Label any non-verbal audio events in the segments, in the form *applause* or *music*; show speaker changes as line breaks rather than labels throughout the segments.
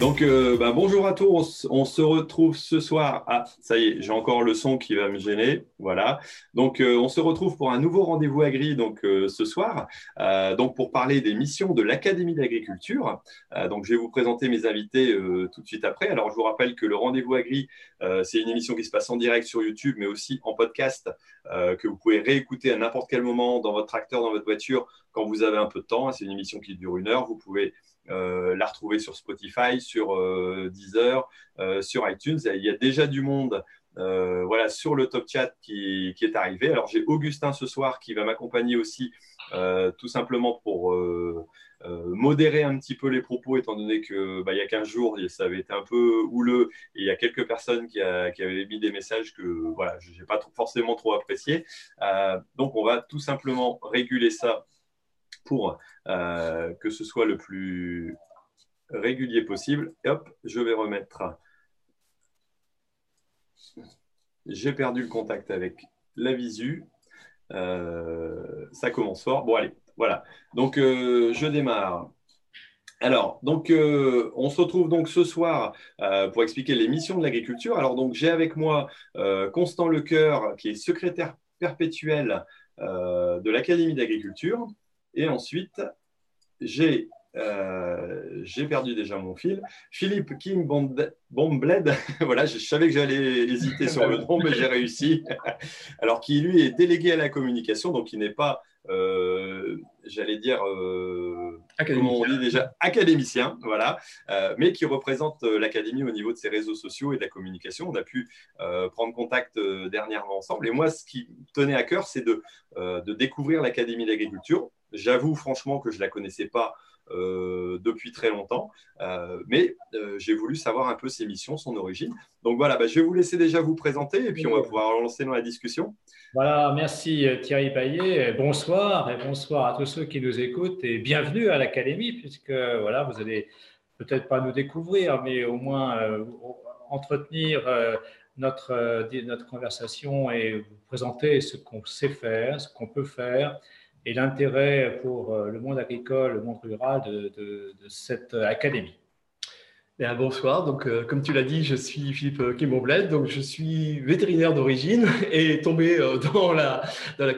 Donc, euh, bah, bonjour à tous. On, se retrouve ce soir. Ah, ça y est, j'ai encore le son qui va me gêner. Voilà. Donc, euh, on se retrouve pour un nouveau rendez-vous agri donc euh, ce soir. donc, pour parler des missions de l'Académie d'agriculture. donc, je vais vous présenter mes invités tout de suite après. Alors, je vous rappelle que le rendez-vous agri, c'est une émission qui se passe en direct sur YouTube, mais aussi en podcast que vous pouvez réécouter à n'importe quel moment dans votre tracteur, dans votre voiture, quand vous avez un peu de temps. C'est une émission qui dure une heure. Vous pouvez la retrouver sur Spotify, sur euh, Deezer, euh, sur iTunes. Il y a déjà du monde voilà, sur le top chat qui, est arrivé. Alors j'ai Augustin ce soir qui va m'accompagner aussi tout simplement pour modérer un petit peu les propos étant donné que bah, il y a 15 jours ça avait été un peu houleux et il y a quelques personnes qui, avaient mis des messages que voilà, je n'ai pas forcément trop apprécié. donc on va tout simplement réguler ça pour euh, que ce soit le plus régulier possible. Hop, je vais remettre. J'ai perdu le contact avec la visu. Euh, ça commence fort. Bon, allez, voilà. Donc, euh, je démarre. Alors, donc, on se retrouve donc ce soir pour expliquer les missions de l'agriculture. Alors, donc, j'ai avec moi Constant Lecoeur, qui est secrétaire perpétuel de l'Académie d'agriculture. Et ensuite, j'ai euh, j'ai perdu déjà mon fil. Philippe King Bombled, *laughs* voilà, je savais que j'allais hésiter sur le nom, mais j'ai réussi. *laughs* Alors, qui lui est délégué à la communication, donc il n'est pas, euh, j'allais dire, euh, comment on dit déjà, académicien, voilà, mais qui représente l'académie au niveau de ses réseaux sociaux et de la communication. On a pu prendre contact dernièrement ensemble. Et moi, ce qui tenait à cœur, c'est de, de découvrir l'académie d'agriculture J'avoue franchement que je ne la connaissais pas euh, depuis très longtemps, euh, mais euh, j'ai voulu savoir un peu ses missions, son origine. Donc voilà, bah, je vais vous laisser déjà vous présenter et puis on va pouvoir lancer dans la discussion.
Voilà, merci Thierry Paillet. Bonsoir et bonsoir à tous ceux qui nous écoutent et bienvenue à l'Académie, puisque voilà, vous allez peut-être pas nous découvrir, mais au moins entretenir notre, notre conversation et vous présenter ce qu'on sait faire, ce qu'on peut faire et l'intérêt pour euh, le monde agricole, le monde rural de, cette académie.
Bien, bonsoir, donc, euh, comme tu l'as dit, je suis Philippe Kimoblet, donc je suis vétérinaire d'origine *laughs* et tombé euh, dans, la,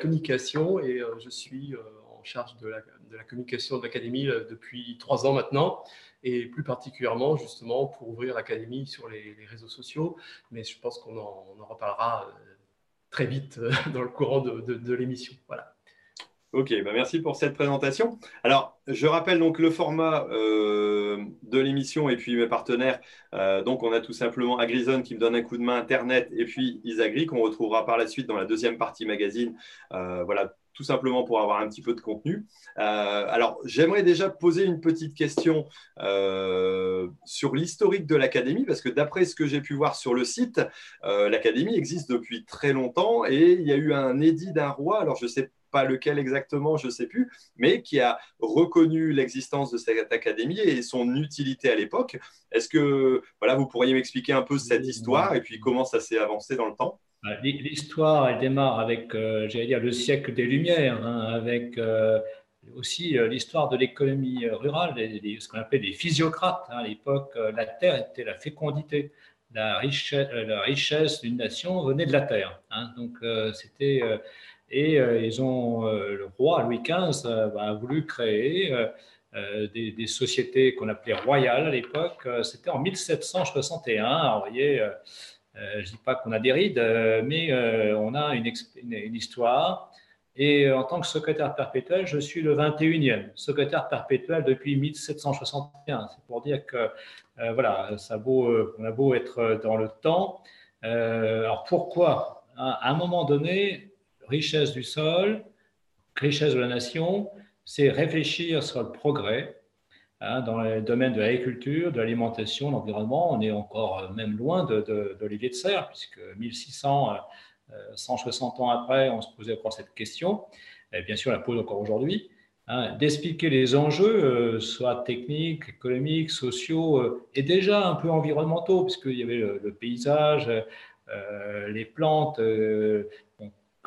communication et je suis en charge de la, communication de l'académie depuis trois ans maintenant et plus particulièrement justement pour ouvrir l'académie sur les, réseaux sociaux, mais je pense qu'on en, en, reparlera très vite *laughs* dans le courant de, de l'émission. Voilà.
Ok, bah merci pour cette présentation. Alors, je rappelle donc le format euh, de l'émission et puis mes partenaires. Euh, donc, on a tout simplement Agrizone qui me donne un coup de main Internet et puis Isagri qu'on retrouvera par la suite dans la deuxième partie magazine. Euh, voilà, tout simplement pour avoir un petit peu de contenu. alors, j'aimerais déjà poser une petite question sur l'historique de l'Académie, parce que d'après ce que j'ai pu voir sur le site, l'Académie existe depuis très longtemps et il y a eu un édit d'un roi. Alors, je sais pas lequel exactement, je ne sais plus, mais qui a reconnu l'existence de cette académie et son utilité à l'époque. Est-ce que voilà, vous pourriez m'expliquer un peu cette histoire et puis comment ça s'est avancé dans le temps?
Bah, L'histoire, elle démarre avec, euh, j'allais dire, le siècle des Lumières, hein, avec euh, aussi euh, l'histoire de l'économie rurale, ce qu'on appelait les physiocrates. Hein. à l'époque, la terre était la fécondité. La richesse, la richesse d'une nation venait de la terre. Hein. donc, c'était et euh, ils ont, euh, le roi Louis XV euh, a voulu créer des, sociétés qu'on appelait royales à l'époque. C'était en 1761. Alors, vous voyez, je ne dis pas qu'on a des rides, mais on a une, histoire. Et en tant que secrétaire perpétuel, je suis le 21e secrétaire perpétuel depuis 1761. C'est pour dire que voilà, ça vaut, on a beau être dans le temps. alors pourquoi? À un moment donné, richesse du sol, richesse de la nation, c'est réfléchir sur le progrès hein, dans les domaines de l'agriculture, de l'alimentation, de l'environnement. On est encore euh, même loin de, de, de serre, puisque 1600, 160 ans après, on se posait encore cette question. Et bien sûr, on la pose encore aujourd'hui. Hein, d'expliquer les enjeux, soit techniques, économiques, sociaux, et déjà un peu environnementaux, puisqu'il y avait le, paysage, les plantes,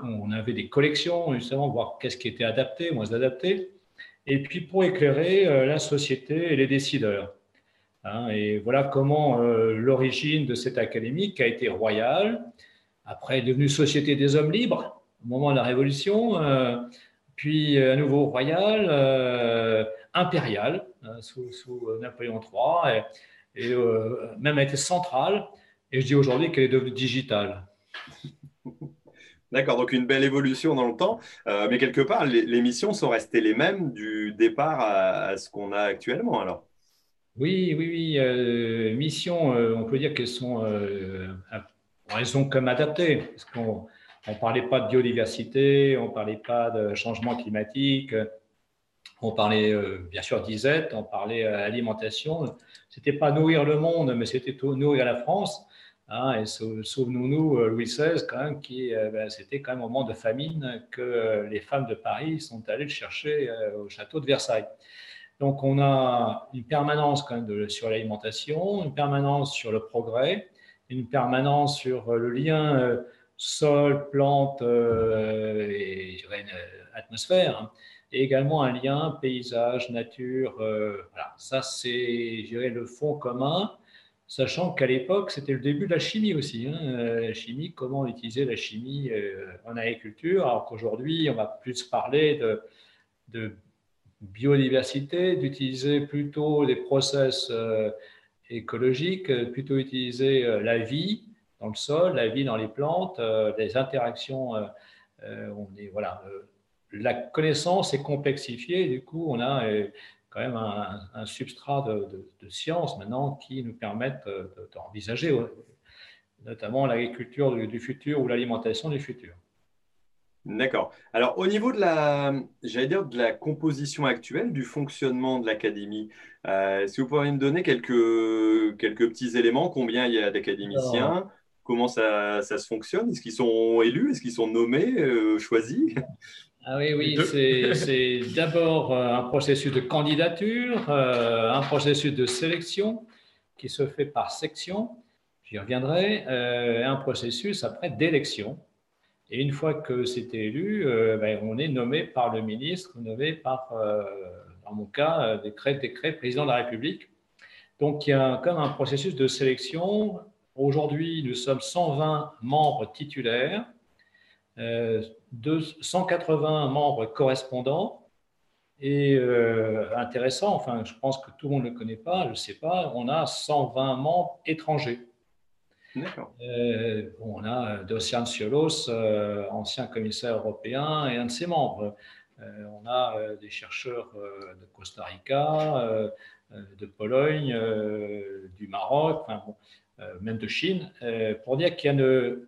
on, avait des collections, justement, voir qu'est-ce qui était adapté, moins adapté et puis pour éclairer euh, la société et les décideurs. Hein, et voilà comment euh, l'origine de cette académie, qui a été royale, après est devenue Société des hommes libres au moment de la Révolution, euh, puis à nouveau royale, impériale, hein, sous, Napoléon III, et, et même a été centrale. Et je dis aujourd'hui qu'elle est devenue digitale.
D'accord, donc une belle évolution dans le temps, euh, mais quelque part, les, missions sont restées les mêmes du départ à, ce qu'on a actuellement alors?
Oui, oui, oui. Euh, missions, euh, on peut dire qu'elles sont, elles sont comme adaptées, parce qu'on ne parlait pas de biodiversité, on ne parlait pas de changement climatique, on parlait bien sûr d'ISET, on parlait alimentation. Ce n'était pas nourrir le monde, mais c'était nourrir la France. Hein, et souvenons-nous, euh, Louis XVI, quand même, qui, euh, ben, c'était quand même au moment de famine que euh, les femmes de Paris sont allées le chercher au château de Versailles. Donc, on a une permanence quand même sur l'alimentation, une permanence sur le progrès, une permanence sur le lien sol, plante et atmosphère, hein, et également un lien paysage, nature. voilà, ça c'est, le fond commun sachant qu'à l'époque, c'était le début de la chimie aussi. Hein. Euh, la chimie, comment utiliser la chimie euh, en agriculture, alors qu'aujourd'hui, on va plus parler de, biodiversité, d'utiliser plutôt des process euh, écologiques, plutôt utiliser la vie dans le sol, la vie dans les plantes, les interactions. on voilà, la connaissance est complexifiée, du coup, on a quand même un, substrat de, de, science maintenant qui nous permettent d'envisager notamment l'agriculture du, futur ou l'alimentation du futur.
D'accord. Alors, au niveau de la, j'allais dire, de la composition actuelle, du fonctionnement de l'académie, euh, est-ce que vous pourriez me donner quelques, quelques petits éléments Combien il y a d'académiciens Comment ça, ça, se fonctionne? Est-ce qu'ils sont élus? Est-ce qu'ils sont nommés, euh, choisis?
Ah oui, oui, c'est d'abord euh, un processus de candidature, euh, un processus de sélection qui se fait par section, j'y reviendrai, euh, un processus après d'élection. Et une fois que c'est élu, ben, on est nommé par le ministre, nommé par, dans mon cas, décret, décret président de la République. Donc il y a comme un processus de sélection. Aujourd'hui, nous sommes 120 membres titulaires 180 membres correspondants. Et euh, intéressant, enfin, je pense que tout le monde ne le connaît pas, je ne sais pas, on a 120 membres étrangers. Euh, on a Docian Ciolos, euh, ancien commissaire européen, et un de ses membres. on a des chercheurs de Costa Rica, de Pologne, du Maroc, même de Chine, pour dire qu'il y a une,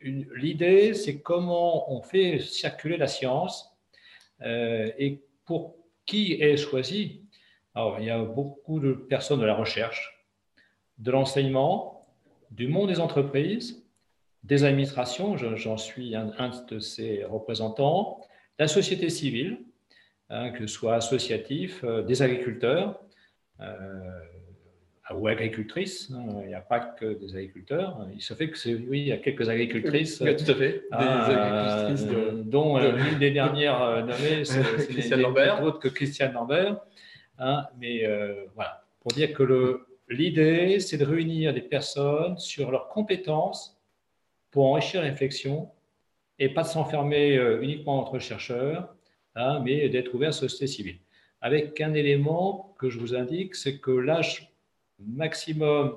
L'idée, c'est comment on fait circuler la science euh, et pour qui est choisi. Alors, il y a beaucoup de personnes de la recherche, de l'enseignement, du monde des entreprises, des administrations, j'en suis un, de ces représentants, la société civile, hein, que ce soit associatif, euh, des agriculteurs, euh, ou agricultrices. Hein. Il n'y a pas que des agriculteurs. Il se fait que c'est, oui, il y a quelques agricultrices.
Oui, tout à fait. Des
ah, agricultrices dont euh, l'une des dernières euh, nommées, c'est, *laughs*
Christiane Lambert.
autre que Christiane Lambert. Hein. mais euh, voilà, pour dire que le, l'idée, c'est de réunir des personnes sur leurs compétences pour enrichir la réflexion et pas de s'enfermer uniquement entre chercheurs, hein, mais d'être ouvert à la société civile. Avec un élément que je vous indique, c'est que l'âge maximum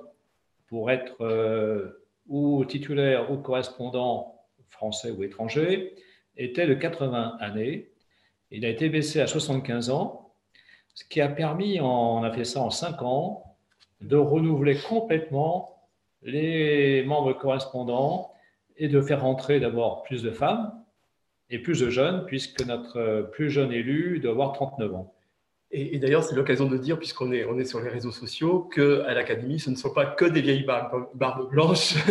pour être euh, ou titulaire ou correspondant français ou étranger était de 80 années. Il a été baissé à 75 ans, ce qui a permis, on a fait ça en 5 ans, de renouveler complètement les membres correspondants et de faire rentrer d'abord plus de femmes et plus de jeunes, puisque notre plus jeune élu doit avoir 39 ans.
Et, d'ailleurs, c'est l'occasion de dire, puisqu'on est, on est sur les réseaux sociaux, qu'à l'Académie, ce ne sont pas que des vieilles barbes, blanches, *laughs*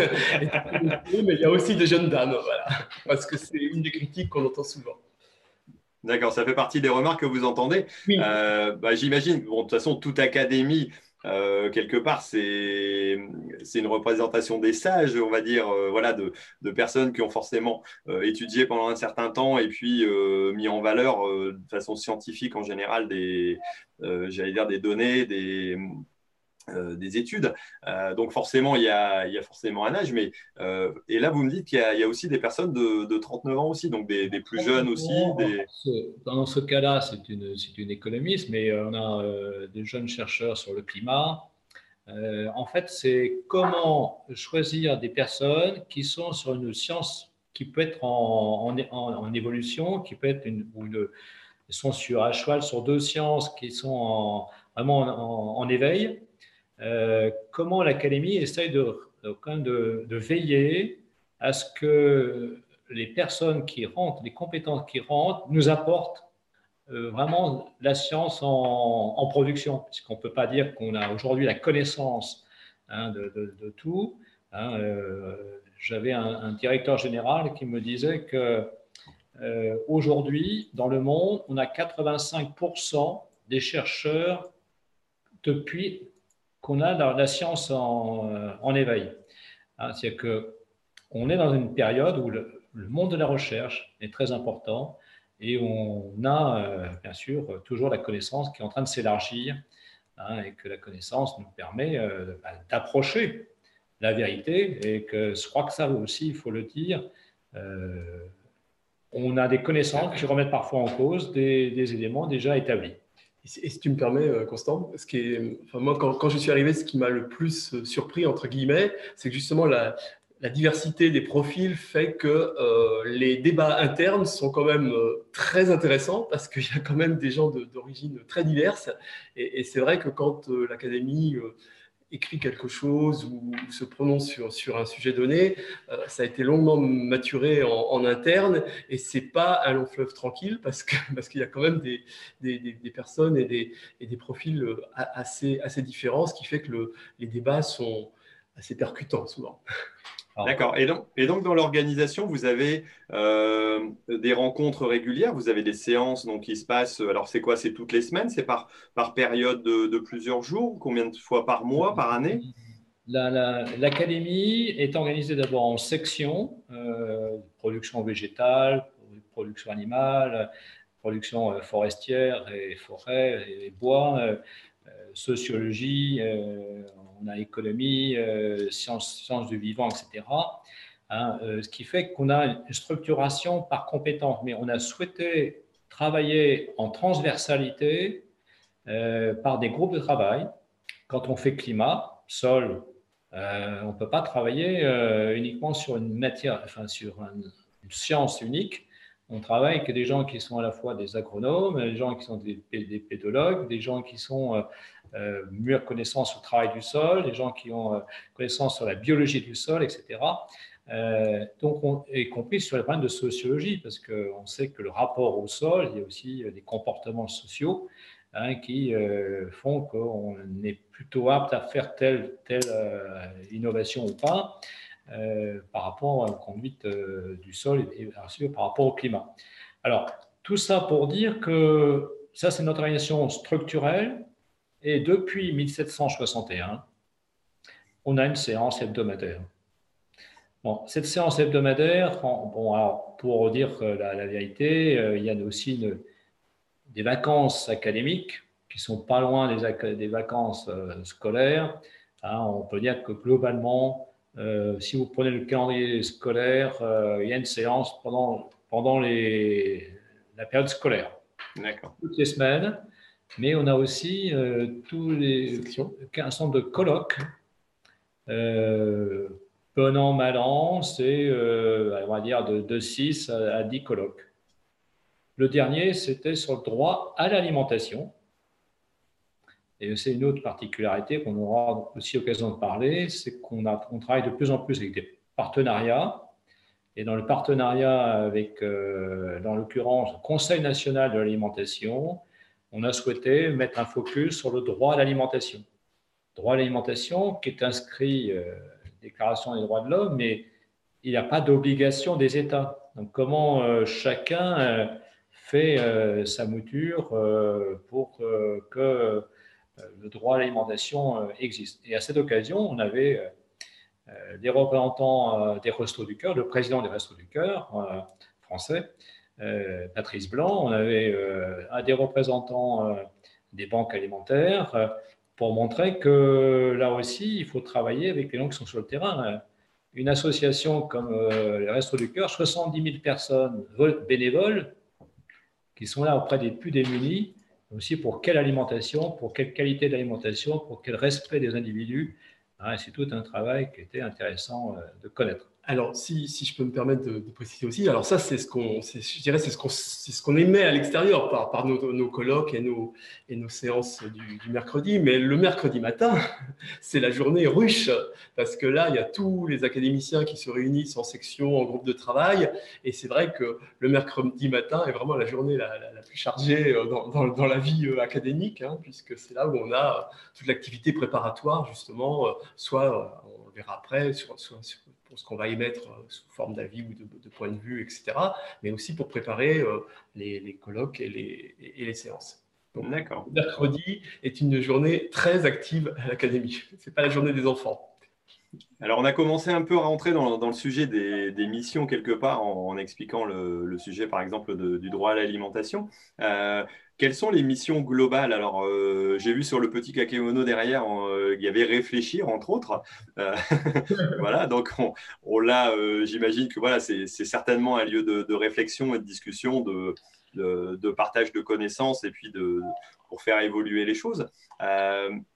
mais il y a aussi des jeunes dames, voilà, parce que c'est une des critiques qu'on entend souvent.
D'accord, ça fait partie des remarques que vous entendez. Euh, bah, j'imagine, bon, de toute façon, toute académie euh, quelque part, c'est une représentation des sages, on va dire, euh, voilà, de, de, personnes qui ont forcément euh, étudié pendant un certain temps et puis mis en valeur de façon scientifique en général des, j'allais dire, des données, des, euh, des études. Euh, donc forcément, il y, a, forcément un âge. Mais, euh, et là, vous me dites qu'il y, a aussi des personnes de, 39 ans aussi, donc des, plus jeunes aussi.
Dans ce cas-là, c'est une, une, économiste, mais on a des jeunes chercheurs sur le climat. en fait, c'est comment choisir des personnes qui sont sur une science qui peut être en, en, évolution, qui peut être une, ou une, sont sur à cheval sur deux sciences qui sont vraiment en, éveil euh, comment l'Académie essaye de, veiller à ce que les personnes qui rentrent, les compétences qui rentrent, nous apportent euh, vraiment la science en, production, puisqu'on ne peut pas dire qu'on a aujourd'hui la connaissance hein, de, tout. Hein, euh, j'avais un, directeur général qui me disait que aujourd'hui, dans le monde, on a 85% des chercheurs depuis qu'on a la science en, euh, en éveil. Hein, C'est-à-dire qu'on est dans une période où le, monde de la recherche est très important et on a euh, bien sûr toujours la connaissance qui est en train de s'élargir hein, et que la connaissance nous permet euh, bah, d'approcher la vérité et que je crois que ça aussi, il faut le dire, on a des connaissances qui remettent parfois en cause des éléments déjà établis.
Et si tu me permets, euh, Constant, ce qui enfin, moi, quand, je suis arrivé, ce qui m'a le plus euh, surpris, entre guillemets, c'est que justement la, diversité des profils fait que euh, les débats internes sont quand même très intéressants parce qu'il y a quand même des gens d'origine très diverses. Et c'est vrai que quand l'Académie écrit quelque chose ou se prononce sur, sur un sujet donné, euh, ça a été longuement maturé en, interne et c'est pas un long fleuve tranquille parce que *laughs* parce qu'il y a quand même des, des, des, personnes et des, et des profils euh, assez, assez différents, ce qui fait que le, les débats sont assez percutants souvent.
D'accord. Et donc, et donc, dans l'organisation, vous avez euh, des rencontres régulières, vous avez des séances donc, qui se passent. Alors, c'est quoi? C'est toutes les semaines? C'est par, par période de, plusieurs jours? Combien de fois par mois, par année?
L'académie est organisée d'abord en sections euh, production végétale, production animale, production euh, forestière et forêt et bois, sociologie on a économie, euh, sciences, du vivant, etc. Hein, euh, ce qui fait qu'on a une structuration par compétence, mais on a souhaité travailler en transversalité euh, par des groupes de travail. Quand on fait climat, sol, on ne peut pas travailler uniquement sur une matière, enfin sur une, science unique. On travaille avec des gens qui sont à la fois des agronomes, des gens qui sont des, pédologues, des gens qui sont euh, meilleure connaissance au travail du sol, des gens qui ont euh, connaissance sur la biologie du sol, etc. Euh, donc, on, y compris sur les problèmes de sociologie, parce qu'on sait que le rapport au sol, il y a aussi des comportements sociaux hein, qui font qu'on est plutôt apte à faire telle, telle innovation ou pas par rapport à la conduite du sol et, bien sûr par rapport au climat. Alors, tout ça pour dire que ça, c'est notre organisation structurelle et depuis 1761, on a une séance hebdomadaire. Bon, cette séance hebdomadaire, bon, pour dire la, vérité, euh, il y a aussi des vacances académiques qui sont pas loin des, vacances euh, scolaires. Hein, on peut dire que globalement, euh, si vous prenez le calendrier scolaire, il y a une séance pendant, pendant les, la période scolaire. Toutes les semaines. Mais on a aussi euh, tous les un centre de colloques. Euh, bon an, mal an, c'est, euh, on va dire, de, de 6 à, 10 colloques. Le dernier, c'était sur le droit à l'alimentation. Et c'est une autre particularité qu'on aura aussi l'occasion de parler, c'est qu'on on travaille de plus en plus avec des partenariats. Et dans le partenariat avec, dans l'occurrence, le Conseil national de l'alimentation, on a souhaité mettre un focus sur le droit à l'alimentation. Droit à l'alimentation qui est inscrit euh, Déclaration des droits de l'homme, mais il n'y a pas d'obligation des États. Donc comment euh, chacun euh, fait euh, sa mouture pour que le droit à l'alimentation existe. Et à cette occasion, on avait des représentants des Restos du Cœur, le président des Restos du Cœur français, Patrice Blanc, on avait des représentants des banques alimentaires pour montrer que là aussi, il faut travailler avec les gens qui sont sur le terrain une association comme euh, les Restos du Cœur, 70 000 personnes bénévoles qui sont là auprès des plus démunis, aussi pour quelle alimentation, pour quelle qualité d'alimentation, pour quel respect des individus. Ah, c'est tout un travail qui était intéressant euh, de connaître.
Alors, si, je peux me permettre de, préciser aussi, alors ça, c'est ce qu'on, c'est ce qu'on, ce qu'on émet à l'extérieur par, nos, colloques et nos, et nos séances du, mercredi. Mais le mercredi matin, *laughs* c'est la journée ruche, parce que là, il y a tous les académiciens qui se réunissent en section, en groupe de travail. Et c'est vrai que le mercredi matin est vraiment la journée la, plus chargée euh, dans, dans, la vie euh, académique, hein, puisque c'est là où on a toute l'activité préparatoire, justement, euh, soit, on le verra après, soit, soit pour ce qu'on va émettre euh, sous forme d'avis ou de, de, point de vue, etc., mais aussi pour préparer euh, les, colloques et les, et les séances.
D'accord.
Mercredi est une journée très active à l'académie. *laughs* Ce n'est pas la journée des enfants.
Alors, on a commencé un peu à rentrer dans, le sujet des, missions quelque part en, expliquant le, sujet, par exemple, du droit à l'alimentation. Euh, quelles sont les missions globales? Alors, euh, j'ai vu sur le petit kakémono derrière, euh, il y avait réfléchir, entre autres. *laughs* Voilà, donc on, on l'a, j'imagine que voilà, c'est certainement un lieu de, de, réflexion et de discussion, de, de, partage de connaissances et puis de, pour faire évoluer les choses.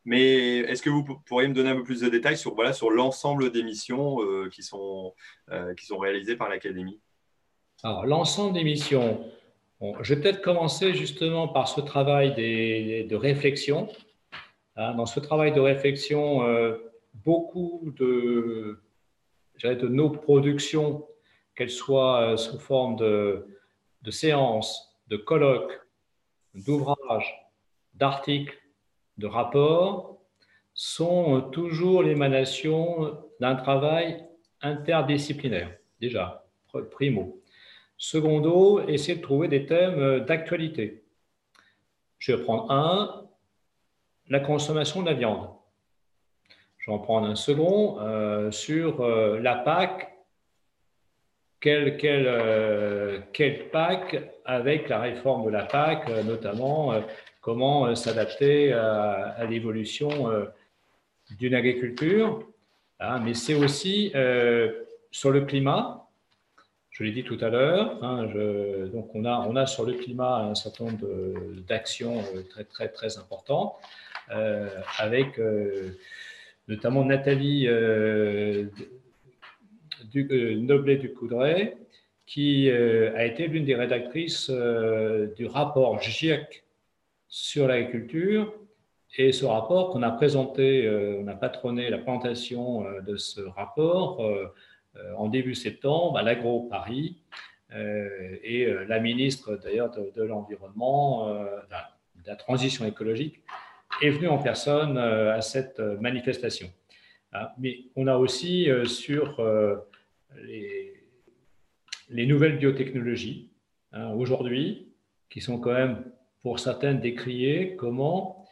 mais est-ce que vous pourriez me donner un peu plus de détails sur voilà, sur l'ensemble des missions qui, sont, qui sont réalisées par l'Académie?
Alors, l'ensemble des missions je vais peut-être commencer justement par ce travail de réflexion. Hein, dans ce travail de réflexion, euh, beaucoup de, de nos productions, qu'elles soient euh, sous forme de, de séances, de colloques, d'ouvrages, d'articles, de rapports, sont toujours l'émanation d'un travail interdisciplinaire, déjà, primo. Secondo, essayer de trouver des thèmes euh, d'actualité. Je vais prendre un, la consommation de la viande. Je vais en prendre un second euh, sur euh, la PAC. Quel, quel, quel, PAC avec la réforme de la PAC, notamment comment s'adapter à, l'évolution d'une agriculture. Hein, mais c'est aussi sur le climat, je l'ai dit tout à l'heure, hein, donc on a, on a sur le climat un certain nombre d'actions euh, très, très, très importantes, euh, avec euh, notamment Nathalie euh, du, euh, Noblet du Coudray, qui a été l'une des rédactrices du rapport GIEC sur l'agriculture. Et ce rapport qu'on a présenté, on a patronné la présentation de ce rapport euh, en début septembre à l'Agro Paris. Euh, et euh, la ministre d'ailleurs de, l'Environnement, de la transition écologique, est venue en personne à cette manifestation. Ah, mais on a aussi sur les, les, nouvelles biotechnologies hein, aujourd'hui, qui sont quand même pour certaines décriées, comment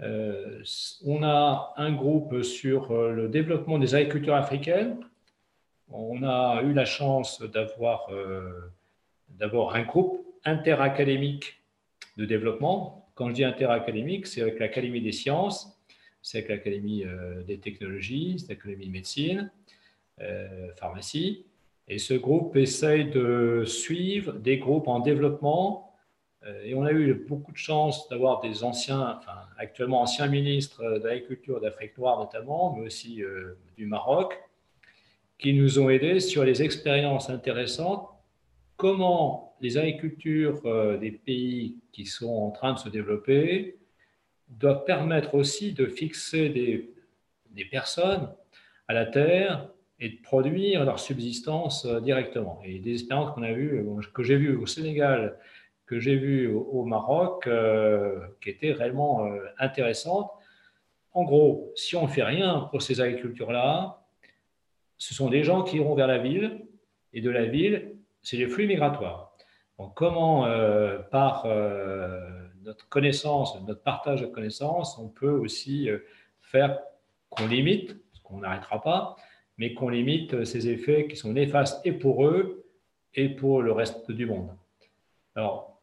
euh, on a un groupe sur le développement des agricultures africaines on a eu la chance d'avoir euh, un groupe interacadémique de développement. Quand je dis interacadémique, c'est avec l'Académie des sciences, c'est avec l'Académie euh, des technologies, c'est l'Académie de médecine, euh, pharmacie. Et ce groupe essaye de suivre des groupes en développement. Et on a eu beaucoup de chance d'avoir des anciens, enfin actuellement anciens ministres d'agriculture d'Afrique noire notamment, mais aussi du Maroc, qui nous ont aidés sur les expériences intéressantes, comment les agricultures euh, des pays qui sont en train de se développer doivent permettre aussi de fixer des, des personnes à la terre et de produire leur subsistance euh, directement. Et des expériences qu'on a vues, que j'ai vues au Sénégal que j'ai vues au, Maroc qui étaient réellement intéressantes. En gros, si on ne fait rien pour ces agricultures-là, ce sont des gens qui iront vers la ville, et de la ville, c'est les flux migratoires. Donc, comment, par notre connaissance, notre partage de connaissances, on peut aussi faire qu'on limite, qu'on n'arrêtera pas, mais qu'on limite ces effets qui sont néfastes et pour eux et pour le reste du monde. Alors,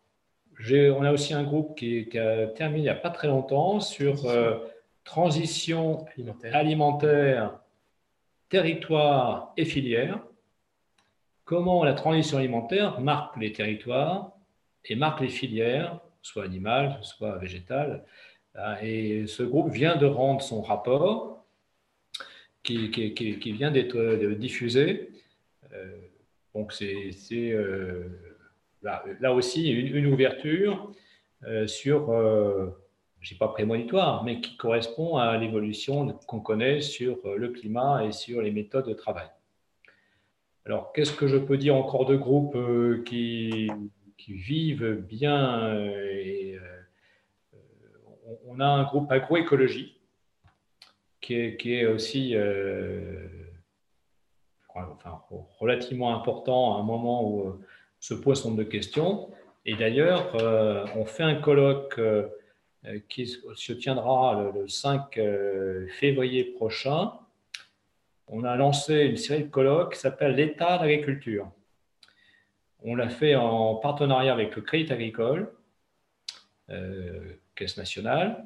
on a aussi un groupe qui, a terminé il n'y a pas très longtemps sur euh, transition alimentaire. territoire et filière. Comment la transition alimentaire marque les territoires et marque les filières, soit animales, soit végétales. Et ce groupe vient de rendre son rapport qui, vient d'être diffusé. Euh, donc c'est euh, là, aussi une, ouverture euh, sur, je ne pas prémonitoire, mais qui correspond à l'évolution qu'on connaît sur le climat et sur les méthodes de travail. Alors, qu'est-ce que je peux dire encore de groupes qui, vivent bien on a un groupe agroécologie qui est, aussi euh, enfin, relativement important à un moment où euh, se pose nombre de questions. Et d'ailleurs, euh, on fait un colloque qui se tiendra le, 5 février prochain. On a lancé une série de colloques qui s'appelle L'état d'agriculture. On l'a fait en partenariat avec le Crédit Agricole, Caisse nationale,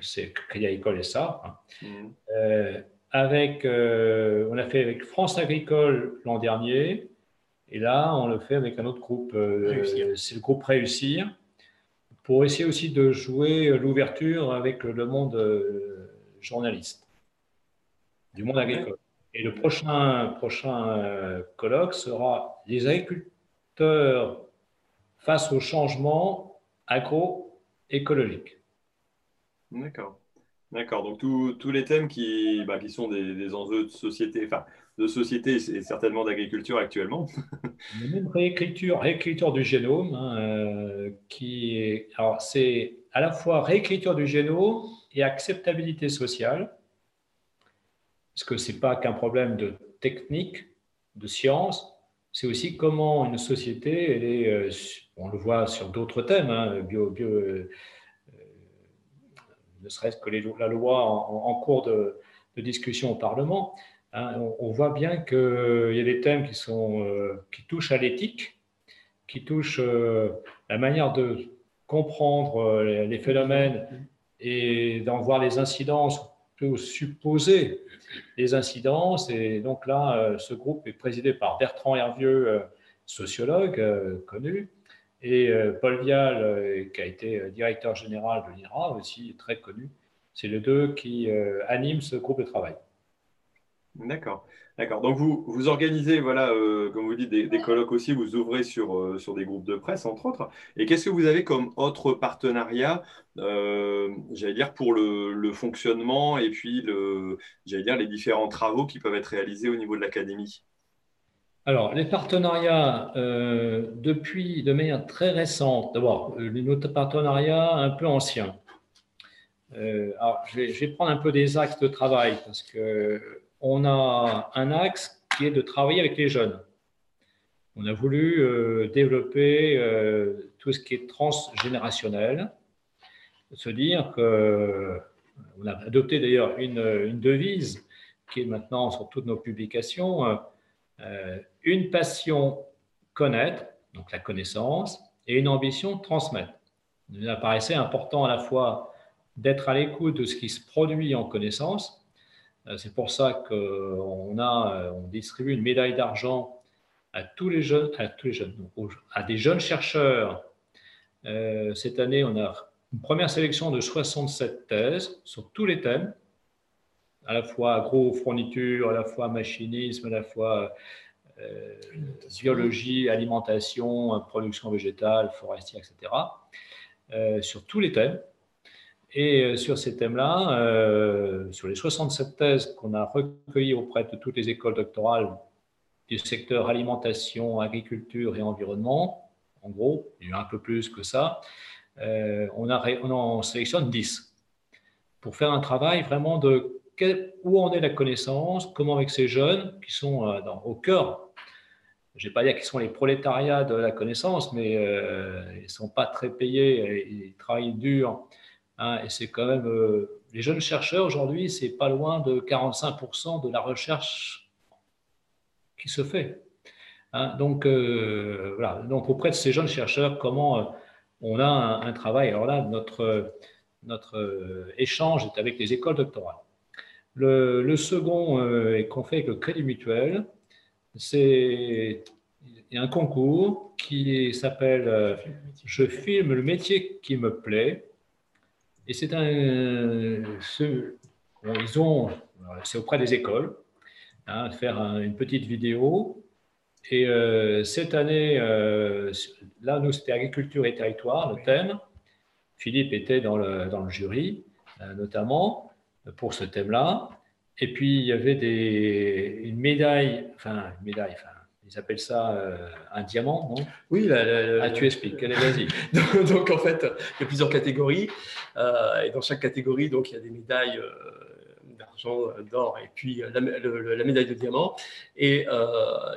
c'est Crédit Agricole et ça. Hein. Mmh. Euh, avec, euh, on l'a fait avec France Agricole l'an dernier, et là, on le fait avec un autre groupe, euh, c'est le groupe Réussir, pour essayer aussi de jouer l'ouverture avec le monde journaliste, du monde agricole. Et le prochain, prochain colloque sera les agriculteurs face au changement agroécologique.
D'accord. D'accord. Donc tous les thèmes qui, bah, qui sont des, enjeux de société, enfin de société et certainement d'agriculture actuellement. *laughs*
Même réécriture, réécriture du génome, hein, euh, qui est, alors c'est à la fois réécriture du génome et acceptabilité sociale, parce que c'est pas qu'un problème de technique, de science, c'est aussi comment une société, elle est, euh, on le voit sur d'autres thèmes, hein, bio, bio ne serait-ce que la loi en, cours de, discussion au Parlement, hein, on, voit bien qu'il y a des thèmes euh, qui touchent à l'éthique, qui touchent euh, la manière de comprendre euh, les, phénomènes et d'en voir les incidences, peut supposer les incidences. Et donc là, ce groupe est présidé par Bertrand Hervieux, sociologue connu, et euh, Paul Vial, euh, qui a été euh, directeur général de l'INRA, aussi très connu, c'est les deux qui animent ce groupe de travail.
D'accord. D'accord. Donc, vous, vous organisez, voilà, comme vous dites, des, colloques aussi, vous ouvrez sur, sur des groupes de presse, entre autres. Et qu'est-ce que vous avez comme autre partenariat, j'allais dire, pour le, le, fonctionnement et puis, le, j'allais dire, les différents travaux qui peuvent être réalisés au niveau de l'académie?
Alors, les partenariats, euh, depuis, de manière très récente, d'abord, euh, notre partenariat un peu ancien. Euh, alors, je vais, prendre un peu des axes de travail parce qu'on a un axe qui est de travailler avec les jeunes. On a voulu développer tout ce qui est transgénérationnel, se dire que on a adopté d'ailleurs une, une, devise qui est maintenant sur toutes nos publications une passion connaître, donc la connaissance, et une ambition transmettre. Il apparaissait important à la fois d'être à l'écoute de ce qui se produit en connaissance. Euh, c'est pour ça qu'on a, euh, on distribue une médaille d'argent à tous les jeunes, à tous les jeunes, à des jeunes chercheurs. cette année, on a une première sélection de 67 thèses sur tous les thèmes à la fois agro-fourniture, à la fois machinisme, à la fois euh, biologie, alimentation, production végétale, forestière, etc., euh, sur tous les thèmes. Et euh, sur ces thèmes-là, sur les 67 thèses qu'on a recueillies auprès de toutes les écoles doctorales du secteur alimentation, agriculture et environnement, en gros, il y a un peu plus que ça. on, on en sélectionne 10 pour faire un travail vraiment de où en est la connaissance, comment avec ces jeunes qui sont au cœur je ne vais pas dire qu'ils sont les prolétariats de la connaissance, mais euh, ils ne sont pas très payés, ils travaillent dur. Hein, et c'est quand même. Euh, les jeunes chercheurs aujourd'hui, c'est pas loin de 45% de la recherche qui se fait. Hein, donc, euh, voilà. Donc, auprès de ces jeunes chercheurs, comment on a un, travail Alors là, notre échange est avec les écoles doctorales. Le, le second est qu'on fait avec le Crédit Mutuel c'est un concours qui s'appelle euh, Je filme le métier qui me plaît. Et c'est un. ils ont. C'est auprès des écoles, hein, faire une petite vidéo. Et euh, cette année, euh, là, nous, c'était agriculture et territoire, le thème. Philippe était dans le, dans le jury, notamment, pour ce thème-là. Et puis, il y avait des, une médaille, enfin, une médaille, enfin, ils appellent ça euh, un diamant, non?
Oui,
la, ah, tu expliques, allez, vas-y. *laughs*
donc, en fait, il y a plusieurs catégories. Euh, et dans chaque catégorie, donc, il y a des médailles euh, d'or et puis la, médaille de diamant. Et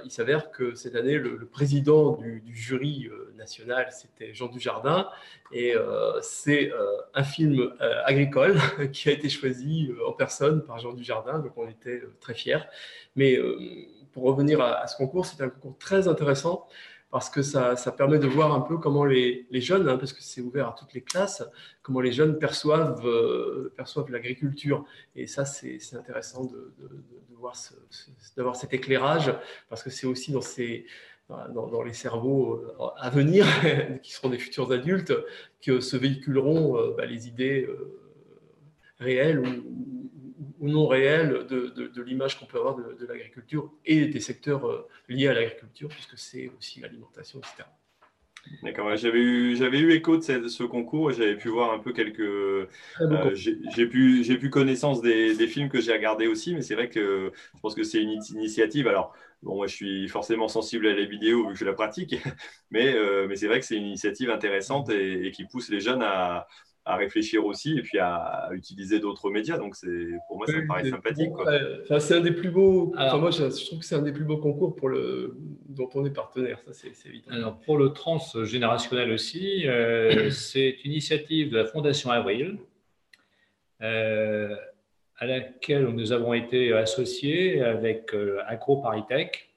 il s'avère que cette année, le, président du, jury national, c'était Jean Dujardin. Et c'est un film agricole *laughs* qui a été choisi en personne par Jean Dujardin. Donc, on était très fiers. Mais pour revenir à, ce concours, c'est un concours très intéressant parce que ça, permet de voir un peu comment les, jeunes, hein, parce que c'est ouvert à toutes les classes, comment les jeunes perçoivent, euh, perçoivent l'agriculture. Et ça, c'est intéressant de, voir d'avoir cet éclairage, parce que c'est aussi dans, ces, dans, les cerveaux euh, à venir, *laughs* qui seront des futurs adultes, que se véhiculeront euh, bah, les idées réelles ou, ou non réel de, de, l'image qu'on peut avoir de, l'agriculture et des secteurs euh, liés à l'agriculture, puisque c'est aussi l'alimentation, etc.
D'accord, j'avais eu, j'avais eu écho de ce, concours et j'avais pu voir un peu quelques. Euh, j'ai, pu, j'ai pu connaissance des, des films que j'ai regardés aussi, mais c'est vrai que je pense que c'est une initiative. Alors, bon, moi je suis forcément sensible à la vidéo vu que je la pratique, *laughs* mais, euh, mais c'est vrai que c'est une initiative intéressante et, et, qui pousse les jeunes à, à réfléchir aussi et puis à, utiliser d'autres médias. Donc, c'est, pour moi, ça me paraît sympathique.
c'est un des plus beaux. moi, je, trouve que c'est un des plus beaux concours pour le, dont on est partenaire. Ça, c'est, évident.
Alors, pour le transgénérationnel aussi, euh, *coughs* c'est une initiative de la Fondation Avril. Euh, à laquelle nous avons été associés avec euh, AgroParisTech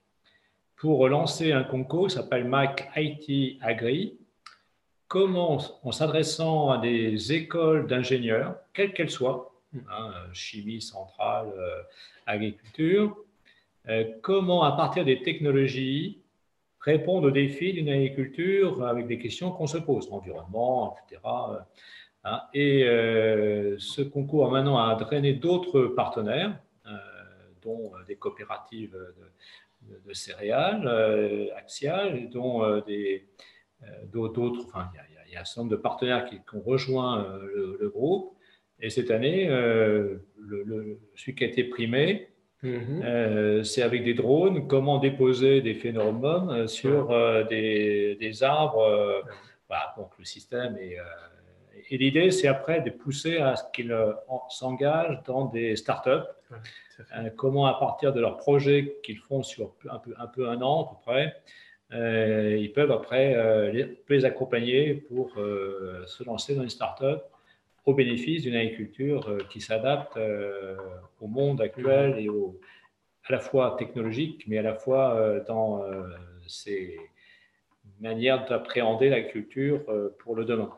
pour lancer un concours qui s'appelle Mac IT Agri, comment, en s'adressant à des écoles d'ingénieurs, quelles qu'elles soient, hein, chimie centrale, euh, agriculture, euh, comment, à partir des technologies, répondre aux défis d'une agriculture avec des questions qu'on se pose, environnement, etc. et euh, hein. ce concours maintenant à drainer d'autres partenaires, dont des coopératives de, céréales axiales, dont des, euh, d'autres, enfin, il y, a un certain nombre de partenaires qui, ont rejoint euh, le, groupe. Et cette année, euh, le, celui qui a été primé, mhm. c'est avec des drones, comment déposer des phénomènes sur des, des, arbres. Voilà, donc le système est. et l'idée, c'est après de pousser à ce qu'ils s'engagent dans des startups. comment, à partir de leurs projets qu'ils font sur un peu, un peu un an à peu près, euh, ils peuvent après euh, les, accompagner pour euh, se lancer dans une start-up au bénéfice d'une agriculture qui s'adapte au monde actuel et au, à la fois technologique, mais à la fois dans ses manières d'appréhender l'agriculture pour le demain.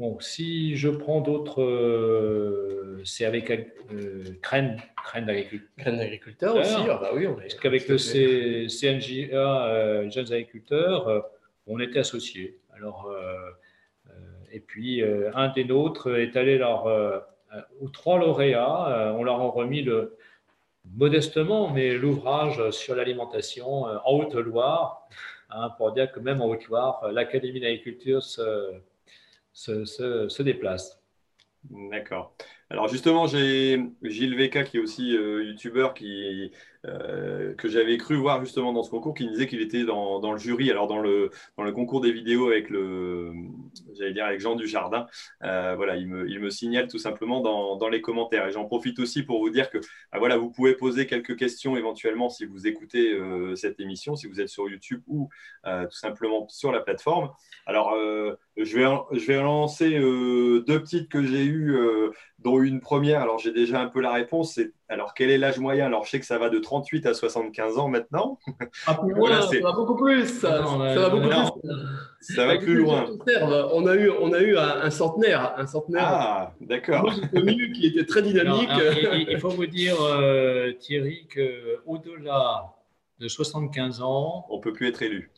Bon, si je prends d'autres, euh, c'est avec euh, Crène,
d'agriculteurs aussi. Ah
bah oui, Parce qu'avec le CNJA, euh, Jeunes Agriculteurs, euh, on était associés. Alors, et puis, un des nôtres est allé leur, aux trois lauréats, on leur a remis le, modestement, mais l'ouvrage sur l'alimentation en Haute-Loire, hein, pour dire que même en Haute-Loire, l'Académie d'agriculture se se, déplace.
D'accord. Alors justement, j'ai Gilles Veka qui est aussi euh, youtubeur qui euh, que j'avais cru voir justement dans ce concours, qui disait qu'il était dans, dans, le jury, alors dans le, dans le concours des vidéos avec le, j'allais dire avec Jean Dujardin. Euh, voilà, il me, il me, signale tout simplement dans, dans les commentaires. Et j'en profite aussi pour vous dire que ah, voilà, vous pouvez poser quelques questions éventuellement si vous écoutez euh, cette émission, si vous êtes sur YouTube ou tout simplement sur la plateforme. Alors, je vais, je vais lancer deux petites que j'ai eues, dont une première. Alors, j'ai déjà un peu la réponse. C'est alors quel est l'âge moyen? Alors, je sais que ça va de 38 à 75 ans maintenant.
Ah, plus loin, ça va beaucoup plus. Ça, va beaucoup plus.
Ça va plus loin.
On a eu, on a eu un, centenaire, un centenaire.
Ah, d'accord.
qui était très dynamique.
il, faut vous dire, euh, Thierry, qu'au-delà de 75 ans,
on peut plus être élu.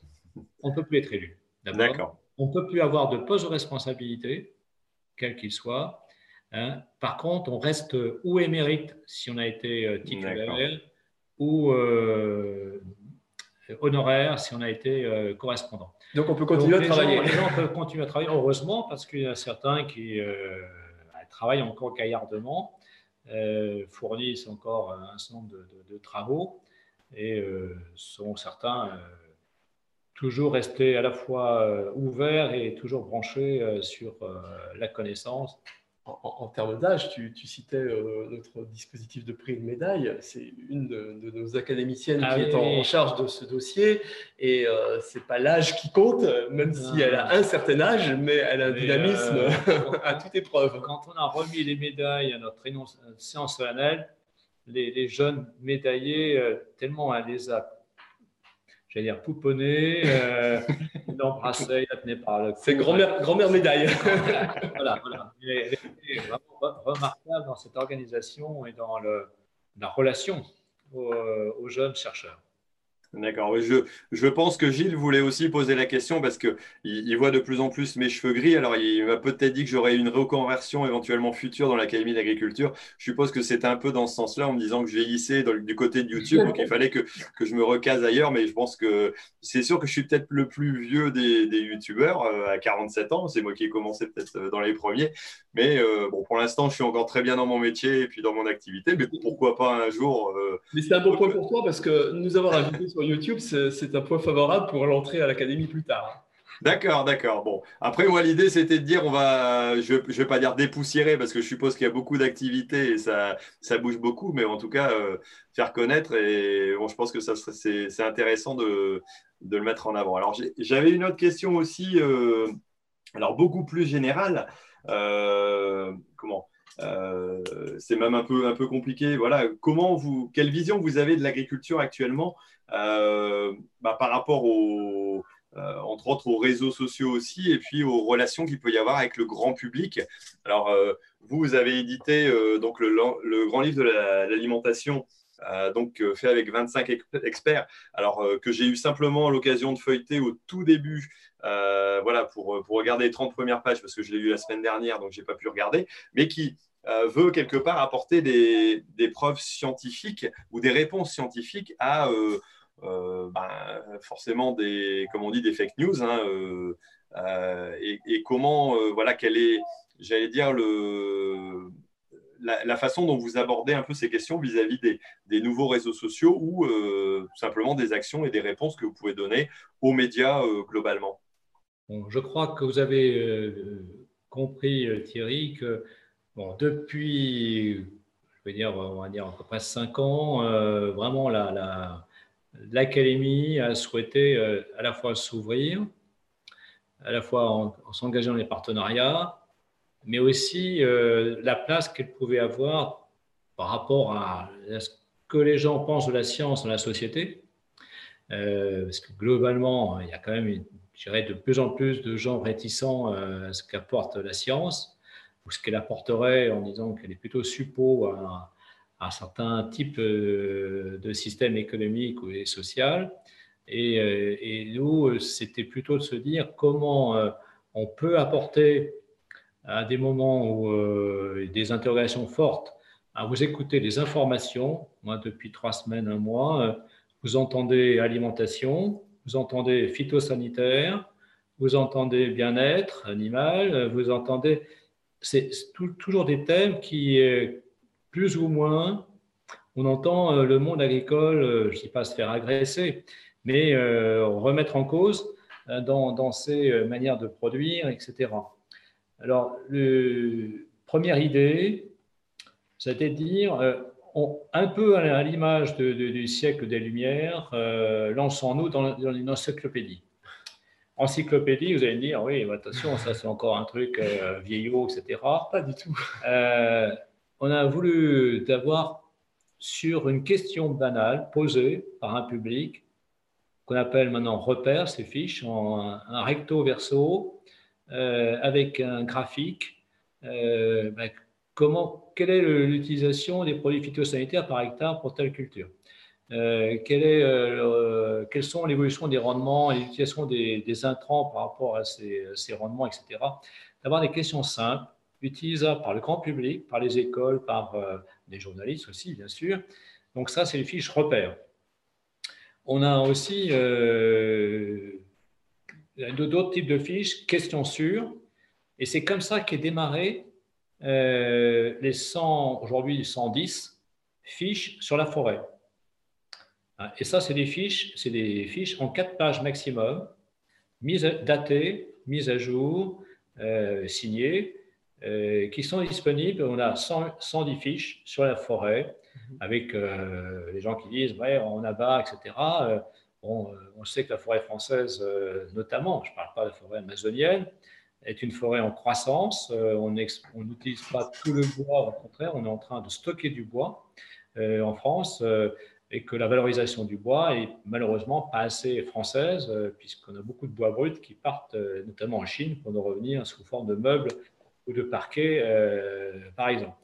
On peut plus être élu. D'accord? On peut plus avoir de poste de responsabilité, quel qu'il soit. Hein. Par contre, on reste ou émérite si on a été euh, titulaire, ou euh, honoraire si on a été euh, correspondant.
Donc on peut continuer à travailler.
les gens peuvent continuer à travailler, heureusement, parce qu'il y a certains qui travaillent encore gaillardement, fournissent encore un certain nombre de, travaux et sont certains toujours restés à la fois ouverts et toujours branchés sur la connaissance
en, termes d'âge, tu, citais euh, notre dispositif de prix de médaille. C'est une de, nos académiciennes ah qui est en, charge de ce dossier. Et euh, ce n'est pas l'âge qui compte, même si elle a un certain âge, mais elle a un dynamisme euh, *laughs* à toute épreuve.
Quand on a remis les médailles à notre séance solennelle, les, les jeunes médaillés, tellement elle les a j'allais dire pouponné, euh, il l'embrassait, il la tenait par le.
C'est grand-mère grand médaille. *laughs*
voilà, voilà. Il est vraiment remarquable dans cette organisation et dans le, la relation aux jeunes chercheurs.
D'accord. Je, je, pense que Gilles voulait aussi poser la question parce qu'il il voit de plus en plus mes cheveux gris. Alors, il m'a peut-être dit que j'aurais une reconversion éventuellement future dans l'Académie d'agriculture. Je suppose que c'était un peu dans ce sens-là en me disant que je vieillissais du côté de YouTube. Donc, il fallait que, que, je me recase ailleurs. Mais je pense que c'est sûr que je suis peut-être le plus vieux des, des YouTubeurs euh, à 47 ans. C'est moi qui ai commencé peut-être euh, dans les premiers. Mais euh, bon, pour l'instant, je suis encore très bien dans mon métier et puis dans mon activité. Mais pourquoi pas un jour.
mais c'est un bon point pour toi parce que nous avons invité sur YouTube, c'est un point favorable pour l'entrée à l'académie plus tard.
D'accord, d'accord. Bon, après moi l'idée c'était de dire on va, je, ne vais pas dire dépoussiérer parce que je suppose qu'il y a beaucoup d'activités et ça, ça bouge beaucoup, mais en tout cas euh, faire connaître et bon, je pense que ça c'est intéressant de, de, le mettre en avant. Alors j'avais une autre question aussi, euh, alors beaucoup plus générale. Euh, comment? C'est même un peu, un peu compliqué. Voilà, comment vous, quelle vision vous avez de l'agriculture actuellement? Bah, par rapport aux, euh, entre autres aux réseaux sociaux aussi, et puis aux relations qu'il peut y avoir avec le grand public. Alors, vous, vous avez édité donc le, le, grand livre de l'alimentation. donc fait avec 25 experts, alors que j'ai eu simplement l'occasion de feuilleter au tout début, voilà, pour, pour regarder les 30 premières pages, parce que je l'ai eu la semaine dernière, donc je n'ai pas pu regarder, mais qui euh, veut quelque part apporter des, preuves scientifiques ou des réponses scientifiques à euh, euh, ben, forcément des, comme on dit, des fake news. Hein, et, comment, voilà, quelle est, j'allais dire, le, la, façon dont vous abordez un peu ces questions vis-à-vis des, nouveaux réseaux sociaux ou simplement des actions et des réponses que vous pouvez donner aux médias globalement.
je crois que vous avez compris, Thierry, que Bon, depuis, je vais dire, on va dire à peu près cinq ans, euh, vraiment l'Académie a souhaité euh, à la fois s'ouvrir, à la fois en, s'engageant dans les partenariats, mais aussi euh, la place qu'elle pouvait avoir par rapport à, ce que les gens pensent de la science dans la société. parce que globalement, il y a quand même, je dirais, de plus en plus de gens réticents à ce qu'apporte la science ou ce qu'elle apporterait en disant qu'elle est plutôt suppo à, un certain type euh, de système économique et social. Et, euh, et nous, c'était plutôt de se dire comment euh, on peut apporter à des moments où des interrogations fortes, à vous écouter des informations. Moi, depuis trois semaines, un mois, vous entendez alimentation, vous entendez phytosanitaire, vous entendez bien-être animal, vous entendez c'est toujours des thèmes qui, plus ou moins, on entend le monde agricole, je ne dis pas se faire agresser, mais remettre en cause dans, dans, ses manières de produire, etc. Alors, le, première idée, c'était de dire, un peu à l'image du siècle des Lumières, lançons-nous dans, dans une encyclopédie encyclopédie, vous allez me dire, oui, attention, ça c'est encore un truc euh, vieillot, etc.
Pas du tout.
Euh, on a voulu d'avoir sur une question banale posée par un public, qu'on appelle maintenant repère, ces fiches, en un, recto verso, euh, avec un graphique. Ben, comment, quelle est l'utilisation des produits phytosanitaires par hectare pour telle culture? Euh, quelle est, euh, quelles sont l'évolution des rendements et l'utilisation des, intrants par rapport à ces, rendements, etc. D'avoir des questions simples, utilisables par le grand public, par les écoles, par euh, des journalistes aussi, bien sûr. Donc ça, c'est les fiches repères. On a aussi d'autres types de fiches, questions sûres, et c'est comme ça qu'est démarré les 100, aujourd'hui 110 fiches sur la forêt. Ah, et ça, c'est des fiches, c'est des fiches en quatre pages maximum, mises datées, mises à jour, euh, signées, euh, qui sont disponibles. On a 110 fiches sur la forêt, mhm. avec euh, les gens qui disent ouais, on abat, etc. Bon, on sait que la forêt française, notamment, je ne parle pas de la forêt amazonienne, est une forêt en croissance. on n'utilise pas tout le bois, au contraire, on est en train de stocker du bois en France et que la valorisation du bois est malheureusement pas assez française, euh, puisqu'on a beaucoup de bois brut qui partent euh, notamment en Chine pour nous revenir sous forme de meubles ou de parquets, euh, par exemple.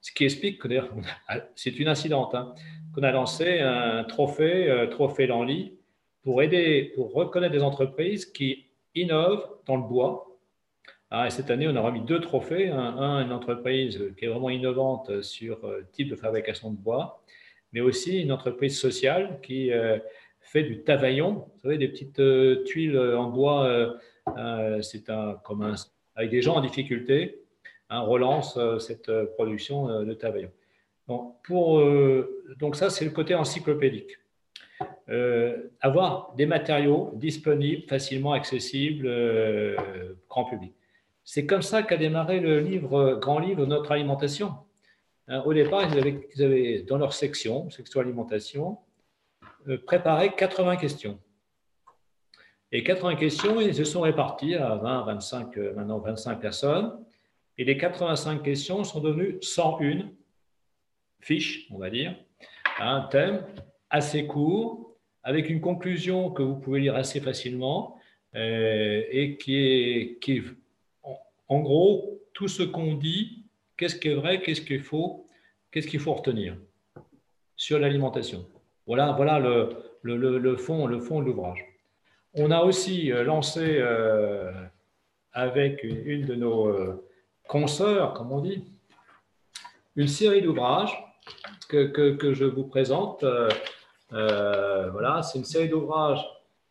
Ce qui explique que *laughs* c'est une incidente, hein, qu'on a lancé un trophée, trophée Lanly, pour aider, pour reconnaître des entreprises qui innovent dans le bois. Ah, et cette année, on a remis deux trophées. Un, une entreprise qui est vraiment innovante sur le type de fabrication de bois, mais aussi une entreprise sociale qui euh, fait du tavaillon, vous savez, des petites euh, tuiles en bois, euh, c'est un, comme avec des gens en difficulté, hein, relance cette production de tavaillon. Donc, ça, c'est le côté encyclopédique. avoir des matériaux disponibles, facilement accessibles, grand public. C'est comme ça qu'a démarré le livre, grand livre Notre alimentation. Hein, au départ, ils avaient, dans leur section, section alimentation, euh, préparé 80 questions. Et 80 questions, ils se sont répartis à 20, 25, euh, maintenant 25 personnes. Et les 85 questions sont devenues 101 fiches, on va dire, un thème assez court, avec une conclusion que vous pouvez lire assez facilement, euh, et qui est, qui en gros, tout ce qu'on dit Qu'est-ce qui est vrai, qu'est-ce qui est faux, qu'est-ce qu'il faut retenir sur l'alimentation. Voilà, voilà le, le, fond, le fond de l'ouvrage. On a aussi euh, lancé euh, avec une, de nos euh, consoeurs, comme on dit, une série d'ouvrages que, je vous présente. voilà, c'est une série d'ouvrages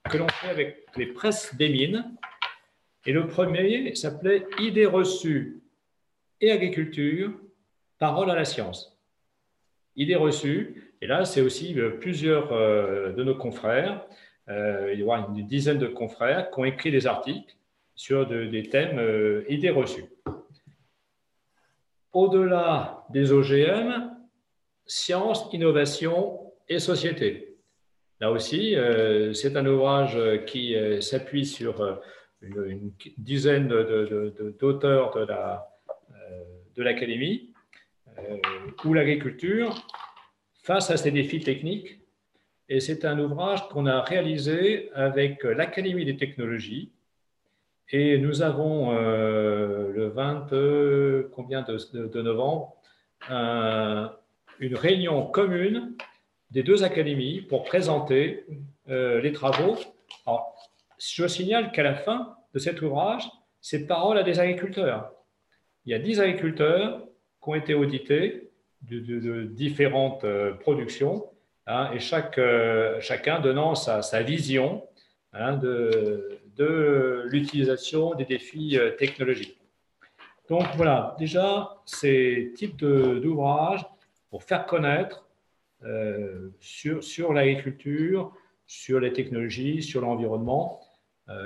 que l'on fait avec les presses des mines. Et le premier s'appelait Idées reçues et agriculture, parole à la science. Idée reçue, et là, c'est aussi plusieurs de nos confrères, euh, il y aura une dizaine de confrères qui ont écrit des articles sur des thèmes idées reçues. Au-delà des OGM, science, innovation et société. Là aussi, c'est un ouvrage qui s'appuie sur une, dizaine d'auteurs de, la, de l'Académie, euh, ou l'agriculture, face à ces défis techniques. Et c'est un ouvrage qu'on a réalisé avec l'Académie des technologies. Et nous avons euh, le 20 combien de, novembre une réunion commune des deux académies pour présenter euh, les travaux. je signale qu'à la fin de cet ouvrage, c'est parole à des agriculteurs il y a 10 agriculteurs qui ont été audités de, différentes euh, productions, hein, et euh, chacun donnant sa, vision hein, de, l'utilisation des défis euh, technologiques. Donc voilà, déjà, ces types d'ouvrages pour faire connaître sur, sur l'agriculture, sur les technologies, sur l'environnement.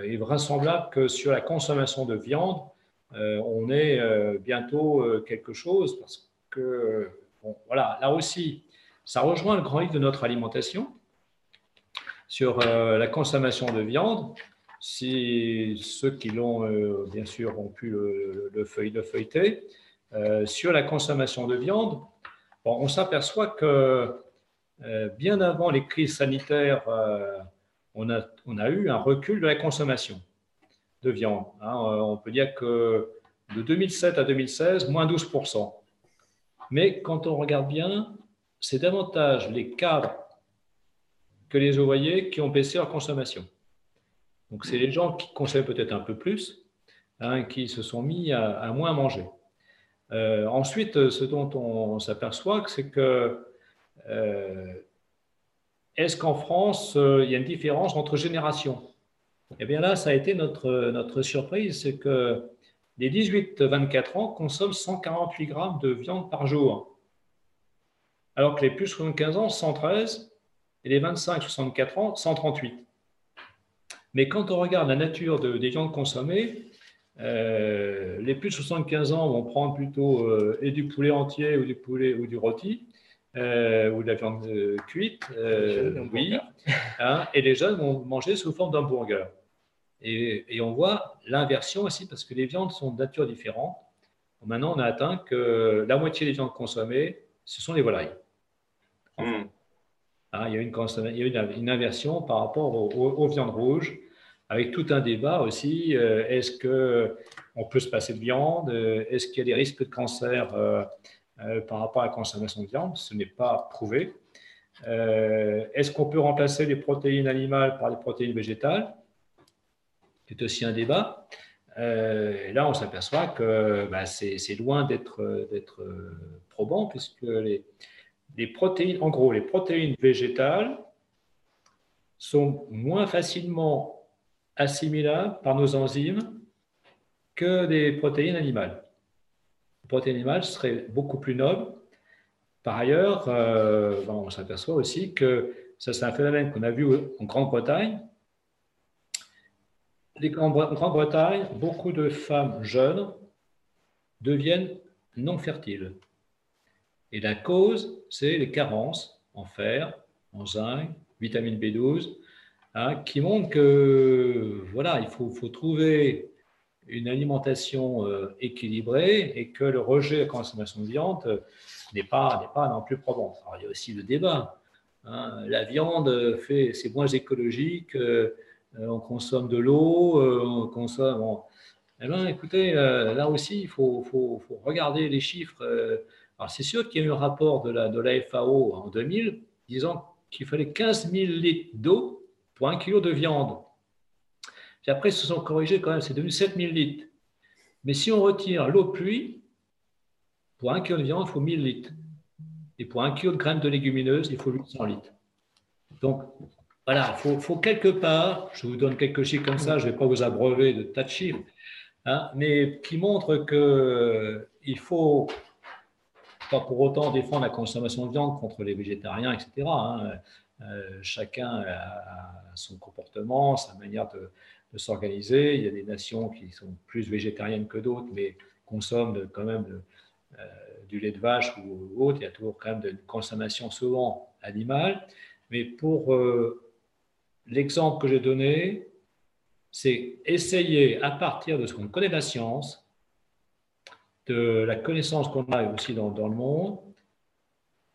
et vraisemblable que sur la consommation de viande, on ait bientôt quelque chose parce que, voilà, là aussi, ça rejoint le grand livre de notre alimentation sur la consommation de viande. Si ceux qui l'ont, bien sûr, ont pu le, le, feuilleter, sur la consommation de viande, on s'aperçoit que euh, bien avant les crises sanitaires, euh, on, a, eu un recul de la consommation de viande. Hein. Euh, on peut dire que de 2007 à 2016, moins 12%. Mais quand on regarde bien, c'est davantage les cadres que les ouvriers qui ont baissé leur consommation. Donc, c'est les gens qui consomment peut-être un peu plus, hein, qui se sont mis à, moins manger. ensuite, ce dont on s'aperçoit, c'est que euh, est-ce qu'en France, euh, il y a une différence entre générations? Eh bien là, ça a été notre, notre surprise, c'est que les 18-24 ans consomment 148 grammes de viande par jour, alors que les plus de 75 ans, 113, et les 25-64 ans, 138. Mais quand on regarde la nature des viandes consommées, euh, les plus de 75 ans vont prendre plutôt et du poulet entier ou du poulet ou du rôti, euh, ou de la viande euh, cuite, euh, oui, *laughs* hein, et les jeunes vont manger sous forme d'hamburger. Et, et on voit l'inversion aussi parce que les viandes sont de nature différente. Maintenant, on a atteint que la moitié des viandes consommées, ce sont les volailles. Hmm. Hein, il y a, une, il y a une, inversion par rapport aux, viandes rouges, avec tout un débat aussi. Est-ce qu'on peut se passer de viande Est-ce qu'il y a des risques de cancer euh, par rapport à la consommation de viande? Ce n'est pas prouvé. Euh, est-ce qu'on peut remplacer les protéines animales par les protéines végétales? C'est aussi un débat. Euh, et là, on s'aperçoit que bah, c'est loin d'être probant, puisque les, les, protéines, en gros, les protéines végétales sont moins facilement assimilables par nos enzymes que des protéines animales protéines animales serait beaucoup plus noble. Par ailleurs, euh, on s'aperçoit aussi que ça, c'est un phénomène qu'on a vu en Grande-Bretagne. En Grande-Bretagne, beaucoup de femmes jeunes deviennent non fertiles. Et la cause, c'est les carences en fer, en zinc, vitamine B12, hein, qui montrent que voilà, il faut, trouver une alimentation euh, équilibrée et que le rejet de la consommation de viande euh, n'est pas, pas non plus probant. Alors, il y a aussi le débat. Hein. La viande, fait, c'est moins écologique, euh, on consomme de l'eau, on consomme. Eh bien, écoutez, là aussi, il faut, faut, regarder les chiffres. Alors, c'est sûr qu'il y a eu un rapport de la, de FAO en 2000 disant qu'il fallait 15 000 litres d'eau pour un kilo de viande. Puis après, ils se sont corrigés quand même, c'est devenu 7000 litres. Mais si on retire l'eau pluie, pour un kilo de viande, il faut 1000 litres. Et pour un kilo de graines de légumineuses, il faut 800 litres. Donc, voilà, il faut, quelque part, je vous donne quelques chiffres comme ça, je ne vais pas vous abreuver de tas de chiffres, hein, mais qui montrent qu'il faut, pas pour autant défendre la consommation de viande contre les végétariens, etc. Hein. Euh, chacun a son comportement, sa manière de, s'organiser. Il y a des nations qui sont plus végétariennes que d'autres, mais consomment quand même euh, du lait de vache ou, autre. Il y a toujours quand même une consommation souvent animale. Mais pour euh, l'exemple que j'ai donné, c'est essayer à partir de ce qu'on connaît de la science, de la connaissance qu'on a aussi dans, le monde,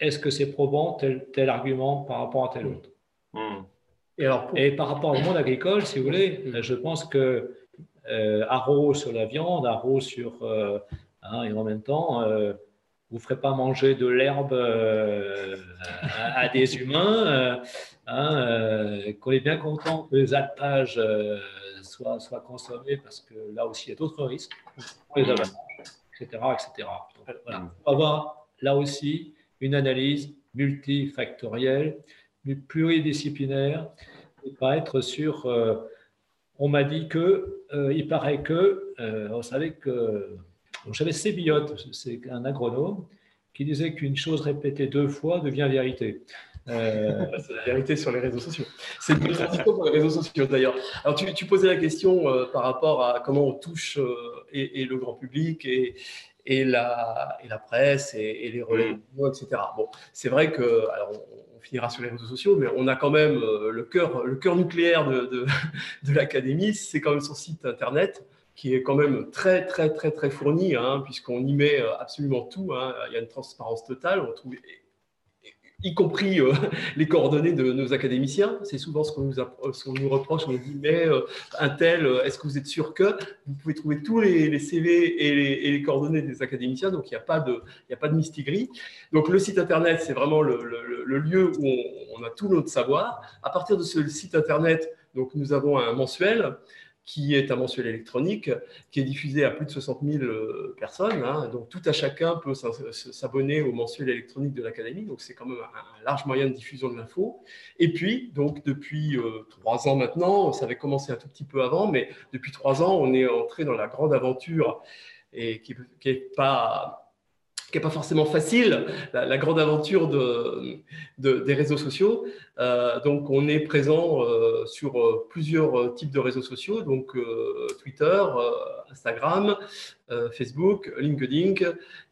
est-ce que c'est probant tel, tel argument par rapport à tel autre? Hmm. Et, par rapport au monde agricole, si vous voulez, je pense que euh, sur la viande, haro sur. Euh, hein, et en même temps, euh, vous ne ferez pas manger de l'herbe euh, à, des humains. Hein, qu'on est bien content que les alpages soient, soient, consommés parce que là aussi, il y a d'autres risques pour les avalanches, etc. etc. Donc, voilà. On va avoir là aussi une analyse multifactorielle pluridisciplinaire et pas être sur. Euh, on m'a dit que, euh, il paraît que, euh, vous savez que, j'avais Sébiote, c'est un agronome, qui disait qu'une chose répétée deux fois devient vérité.
Euh, c'est la vérité sur les réseaux sociaux. C'est une transition pour les réseaux sociaux d'ailleurs. Alors tu, tu, posais la question euh, par rapport à comment on touche euh, et, le grand public et, et, la, et la presse et, les relais, mm. etc. Bon, c'est vrai que alors on, finira sur les réseaux sociaux, mais on a quand même le cœur, le cœur nucléaire de, de, de l'académie, c'est quand même son site internet qui est quand même très, très, très, très fourni, hein, puisqu'on y met absolument tout. Hein. Il y a une transparence totale. On trouve y compris euh, *laughs* les coordonnées de nos académiciens. C'est souvent ce qu'on nous, nous, reproche. On nous dit, mais euh, un tel, euh, est-ce que vous êtes sûr que vous pouvez trouver tous les, CV et les, coordonnées des académiciens Donc, il n'y a pas de, il a pas de mistigris. Donc, le site Internet, c'est vraiment le, lieu où on, on, a tout notre savoir. À partir de ce site Internet, donc, nous avons un mensuel qui est un mensuel électronique, qui est diffusé à plus de 60 000 euh, personnes. Hein. donc tout à chacun peut s'abonner au mensuel électronique de l'Académie. Donc c'est quand même un, large moyen de diffusion de l'info. Et puis, donc depuis euh, trois ans maintenant, ça avait commencé un tout petit peu avant, mais depuis trois ans, on est entré dans la grande aventure et qui n'est pas qui n'est pas forcément facile, la, grande aventure de, des réseaux sociaux. Euh, donc, on est présent euh, sur euh, plusieurs types de réseaux sociaux, donc Twitter, Instagram, Facebook, LinkedIn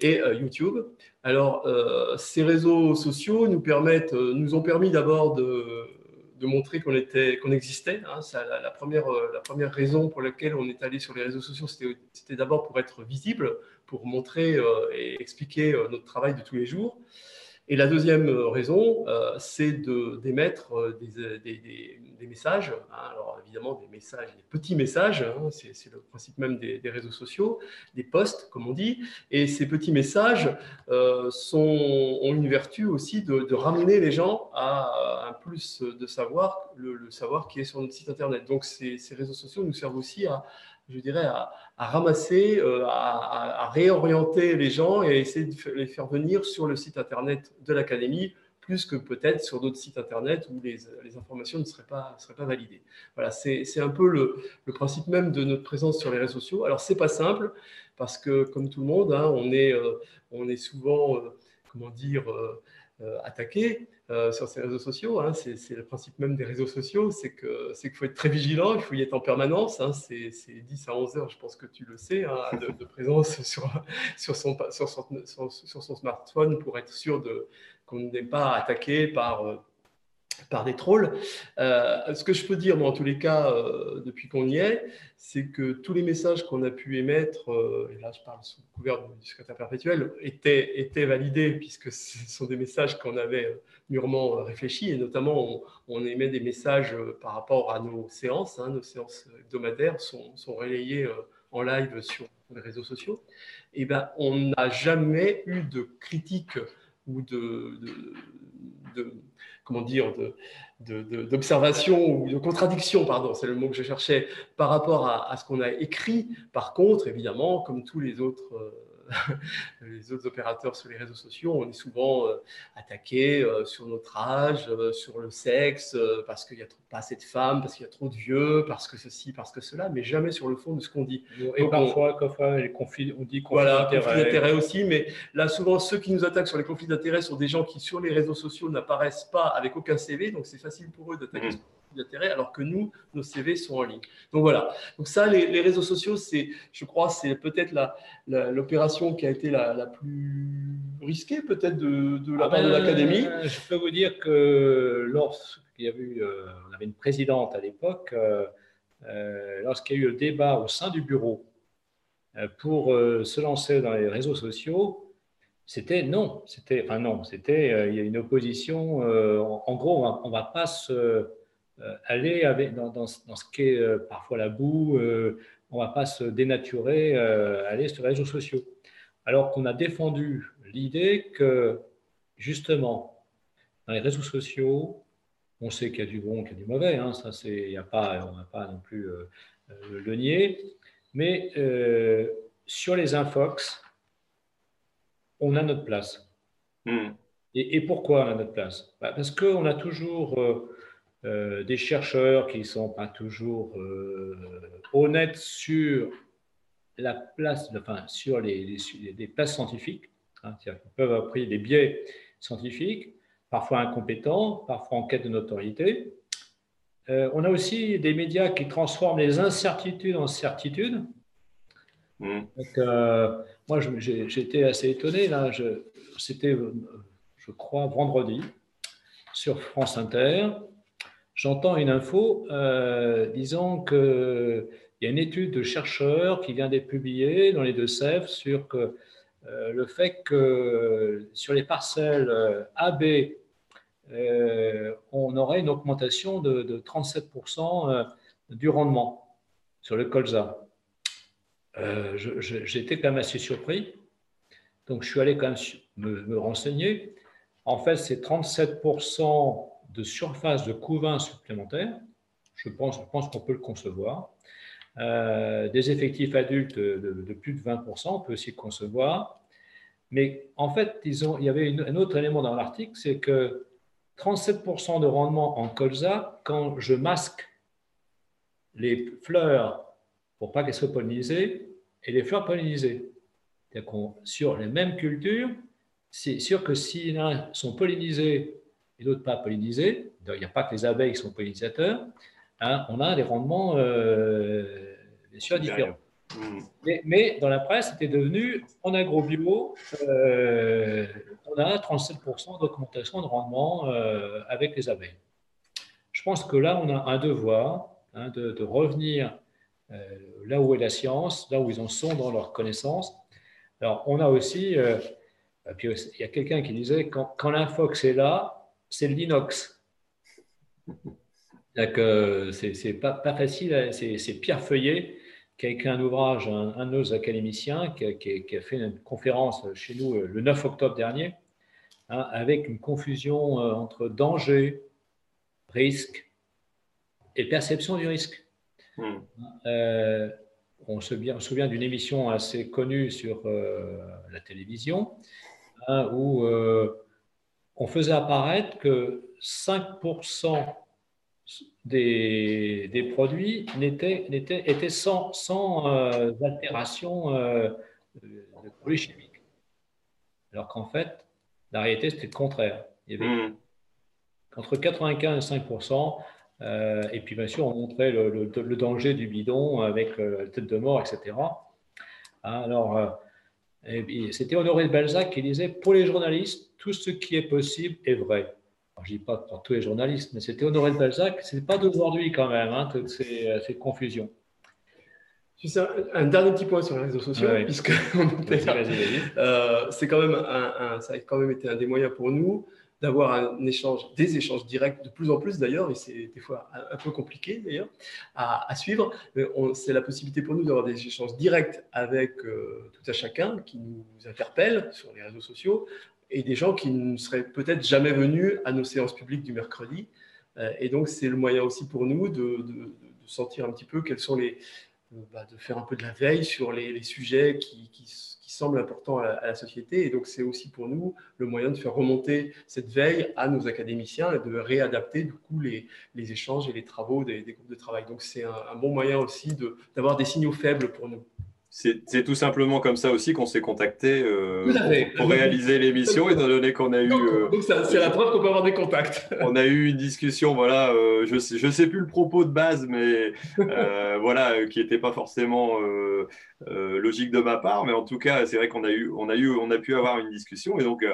et YouTube. Alors, ces réseaux sociaux nous ont permis d'abord de montrer qu'on existait. Hein. la première raison pour laquelle on est allé sur les réseaux sociaux, c'était d'abord pour être visible, pour montrer euh, et expliquer euh, notre travail de tous les jours. Et la deuxième euh, raison, c'est d'émettre des, des, des, messages. Hein. alors évidemment, des messages, des petits messages, hein. c'est le principe même des, réseaux sociaux, des posts, comme on dit. Et ces petits messages ont une vertu aussi de, ramener les gens à un plus de savoir, le, savoir qui est sur notre site Internet. Donc ces réseaux sociaux nous servent aussi à, je dirais, à, ramasser, euh, à, réorienter les gens et essayer de les faire venir sur le site Internet de l'Académie, plus que peut-être sur d'autres sites Internet où les, informations ne seraient pas, seraient pas validées. Voilà, c'est un peu le, principe même de notre présence sur les réseaux sociaux. Alors, c'est pas simple, parce que, comme tout le monde, hein, on, est, euh, on est souvent, euh, comment dire, attaqué. Euh, sur ces réseaux sociaux. Hein. c'est le principe même des réseaux sociaux, c'est qu'il faut être très vigilant, il faut y être en permanence. Hein. c'est 10 à 11 heures, je pense que tu le sais, hein, de, *laughs* présence sur, sur, son, sur, son, sur, son, smartphone pour être sûr qu'on n'est pas attaqué par... Par des trolls. Euh, ce que je peux dire, moi, en tous les cas, euh, depuis qu'on y est, c'est que tous les messages qu'on a pu émettre, euh, et là je parle sous couvert du secrétaire perpétuel, étaient, étaient validés, puisque *laughs* ce sont des messages qu'on avait mûrement réfléchis, et notamment on, émet des messages par rapport à nos séances, hein, nos séances hebdomadaires sont, relayées en live sur les réseaux sociaux. Et eh ben, on n'a jamais eu de critique ou de comment dire, d'observation ou de contradiction, pardon, c'est le mot que je cherchais, par rapport à, ce qu'on a écrit. Par contre, évidemment, comme tous les autres euh, *laughs* les autres opérateurs sur les réseaux sociaux, on est souvent euh, attaqué euh, sur notre âge, euh, sur le sexe, parce qu'il n'y a pas assez de femmes, parce qu'il y a trop de vieux, parce que ceci, parce que cela, mais jamais sur le fond de ce qu'on dit.
Et parfois, on, les conflits, on dit
conflits voilà, d'intérêts aussi, mais là, souvent, ceux qui nous attaquent sur les conflits d'intérêts sont des gens qui, sur les réseaux sociaux, n'apparaissent pas avec aucun CV, donc c'est facile pour eux d'attaquer. Mmh d'intérêt, alors que nous, nos CV sont en ligne. Donc voilà. Donc ça, les, réseaux sociaux, c'est, je crois, c'est peut-être l'opération qui a été la, plus risquée, peut-être de, la ah part de ben, l'académie.
Je peux vous dire que lorsqu'il y a eu, euh, on avait une présidente à l'époque, euh, euh, lorsqu'il y a eu le débat au sein du bureau pour se lancer dans les réseaux sociaux, c'était non, c'était enfin non, c'était il y a une opposition. En, gros, on ne va pas se aller avec, dans, dans, ce qu'est euh, parfois la boue, euh, on ne va pas se dénaturer, aller sur les réseaux sociaux. Alors qu'on a défendu l'idée que, justement, dans les réseaux sociaux, on sait qu'il y a du bon, qu'il y a du mauvais, hein, ça c'est, y a pas, on ne va pas non plus le nier, mais sur les infox, on a notre place. Hmm. Et, pourquoi on a notre place? Bah, Parce qu'on a toujours euh, des chercheurs qui ne sont pas toujours euh, honnêtes sur la place, enfin, sur les, les, places scientifiques. Hein, ils peuvent pris des biais scientifiques, parfois incompétents, parfois en quête de notoriété. Euh, on a aussi des médias qui transforment les incertitudes en certitudes. Mm. Euh, moi, été assez étonné. Là, c'était, je crois, vendredi sur France Inter. J'entends une info euh, disant qu'il y a une étude de chercheurs qui vient d'être publiée dans les Deux-Sèvres sur euh, le fait que sur les parcelles AB, on aurait une augmentation de, de 37% du rendement sur le colza. Euh, j'étais quand même assez surpris. Donc, je suis allé quand même me, renseigner. En fait, c'est 37% de surface de couvain supplémentaire. Je pense, je pense qu'on peut le concevoir. Euh, des effectifs adultes de, plus de 20%, on peut aussi le concevoir. Mais en fait, disons, il y avait un autre élément dans l'article, c'est que 37% de rendement en colza, quand je masque les fleurs pour pas qu'elles soient pollinisées, et les fleurs pollinisées. Sur les mêmes cultures, c'est sûr que si l'un sont pollinisés et d'autres pas pollinisés, il n'y a pas que les abeilles qui sont pollinisateurs, hein, on a des rendements euh, bien sûr différents. Hmm. Mais, dans la presse, c'était devenu en agrobio, euh, on a 37% d'augmentation de rendement euh, avec les abeilles. Je pense que là, on a un devoir hein, de, de, revenir euh, là où est la science, là où ils en sont dans leur connaissance. Alors, on a aussi, euh, puis il y a quelqu'un qui disait, quand, quand l'infox est là, c'est l'inox. C'est pas, pas facile, c'est Pierre Feuillet qui a écrit un ouvrage, un, de nos académiciens, qui a, fait une conférence chez nous euh, le 9 octobre dernier, hein, avec une confusion entre danger, risque et perception du risque. Hmm. Euh, on se souvient, d'une émission assez connue sur euh, la télévision hein, où euh, on faisait apparaître que 5% des, des, produits étaient sans, sans altération de produits chimiques. Alors qu'en fait, la réalité, c'était le contraire. Il y avait hmm. entre 95 et 5% euh, et puis, bien sûr, on montrait le, danger du bidon avec euh, la tête de mort, etc. Alors, euh, c'était Honoré de Balzac qui disait Pour les journalistes, tout ce qui est possible est vrai. je ne dis pas pour tous les journalistes, mais c'était Honoré de Balzac. Ce n'est pas d'aujourd'hui quand même, hein, toutes ces, ces confusions.
Un, dernier petit point sur les réseaux sociaux, puisque c'est quand même un, ça a quand même été un des moyens pour nous d'avoir un échange, des échanges directs de plus en plus d'ailleurs, et c'est des fois un, peu compliqué d'ailleurs à, suivre. C'est la possibilité pour nous d'avoir des échanges directs avec euh, tout à chacun qui nous interpelle sur les réseaux sociaux et des gens qui ne seraient peut-être jamais venus à nos séances publiques du mercredi. Euh, et donc c'est le moyen aussi pour nous de, sentir un petit peu quels sont les, euh, bah, de faire un peu de la veille sur les, sujets qui, qui semble important à la, société. Et donc, c'est aussi pour nous le moyen de faire remonter cette veille à nos académiciens et de réadapter du coup les, échanges et les travaux des, groupes de travail. Donc, c'est un, bon moyen aussi d'avoir des signaux faibles pour nous.
C'est tout simplement comme ça aussi qu'on s'est contacté euh, pour, réaliser l'émission, étant donné qu'on a eu.
Euh, c'est la preuve qu'on peut avoir des contacts.
on a eu une discussion, voilà, euh, je sais, je sais plus le propos de base, mais *laughs* voilà, qui n'était pas forcément logique de ma part, mais en tout cas, c'est vrai qu'on a eu, on a eu, on a pu avoir une discussion et donc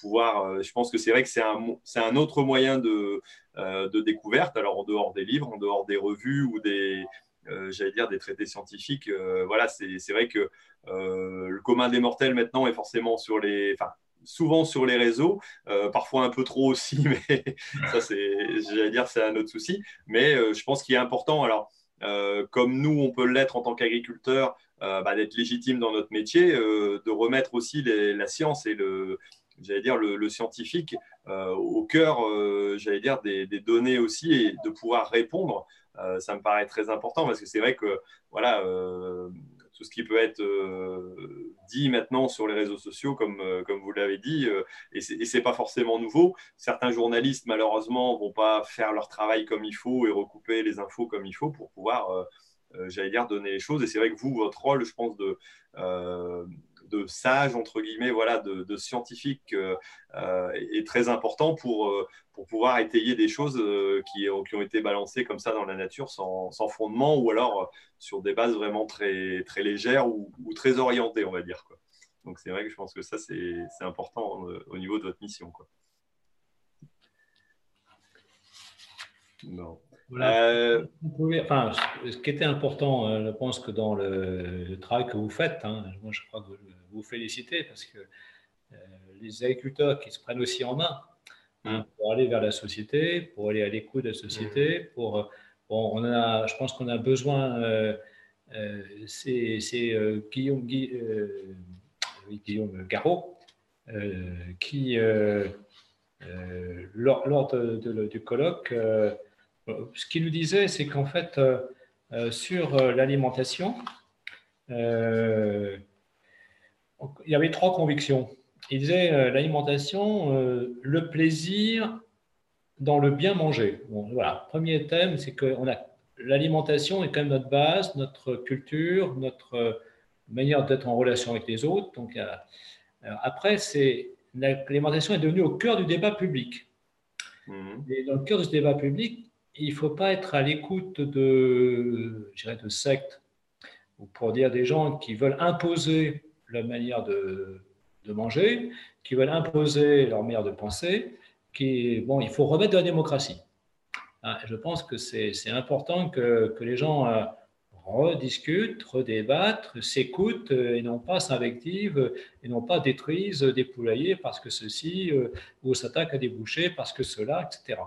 pouvoir. je pense que c'est vrai que c'est un, c'est un autre moyen de de découverte. Alors en dehors des livres, en dehors des revues ou des euh, j'allais dire, des traités scientifiques. Euh, voilà, c'est vrai que euh, le commun des mortels maintenant est forcément sur les, enfin, souvent sur les réseaux, parfois un peu trop aussi, *laughs* mais ça, c'est, j'allais dire, c'est un autre souci. Mais je pense qu'il est important, alors, comme nous, on peut l'être en tant qu'agriculteur, bah, d'être légitime dans notre métier, de remettre aussi la science et le, j'allais dire, le, scientifique au cœur, j'allais dire, des, données aussi et de pouvoir répondre ça me paraît très important parce que c'est vrai que voilà, euh, tout ce qui peut être euh, dit maintenant sur les réseaux sociaux, comme, comme vous l'avez dit, et ce n'est pas forcément nouveau. Certains journalistes, malheureusement, vont pas faire leur travail comme il faut et recouper les infos comme il faut pour pouvoir, j'allais dire, donner les choses. Et c'est vrai que vous, votre rôle, je pense, de de sages, entre guillemets, voilà, de, scientifiques est, très important pour, pour pouvoir étayer des choses qui, qui, ont été balancées comme ça dans la nature sans, sans, fondement ou alors sur des bases vraiment très, très légères ou, très orientées, on va dire. Quoi. Donc c'est vrai que je pense que ça, c'est important au niveau de votre mission. Quoi.
Non. Euh, enfin, ce qui était important, euh, je pense que dans le, travail que vous faites, hein, moi je crois que vous félicitez parce que euh, les agriculteurs qui se prennent aussi en main hein, mm. pour aller vers la société, pour aller à l'écoute de la société, mm. pour, on a, je pense qu'on a besoin, c'est Guillaume, Guillaume Garot qui, lors, lors du colloque, ce qu'il nous disait, c'est qu'en fait, euh, euh, sur euh, l'alimentation, il y avait trois convictions. Il disait l'alimentation, le plaisir dans le bien manger. voilà, premier thème, c'est que l'alimentation est quand même notre base, notre culture, notre manière d'être en relation avec les autres. Donc, après, c'est l'alimentation est devenue au cœur du débat public. Mmh. Et dans le cœur de ce débat public, il ne faut pas être à l'écoute de, de sectes, ou pour dire des gens qui veulent imposer la manière de, manger, qui veulent imposer leur manière de penser. Qui, bon, il faut remettre de la démocratie. Hein, je pense que c'est important que, les gens euh, rediscutent, redébattent, s'écoutent euh, et non pas s'invectivent et non pas détruisent des poulaillers parce que ceci, euh, ou s'attaquent à des bouchers parce que cela, etc.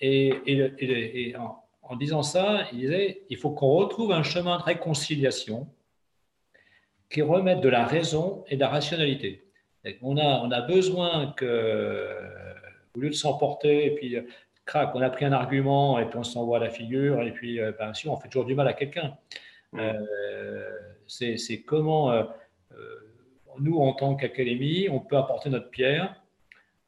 Et, en, disant ça, il disait il faut qu'on retrouve un chemin de réconciliation qui remette de la raison et de la rationalité. on, a, on a besoin que, au lieu de s'emporter, et puis crac, on a pris un argument et puis on s'envoie la figure, et puis euh, ben, si, on fait toujours du mal à quelqu'un. Euh, c'est comment euh, nous, en tant qu'académie, on peut apporter notre pierre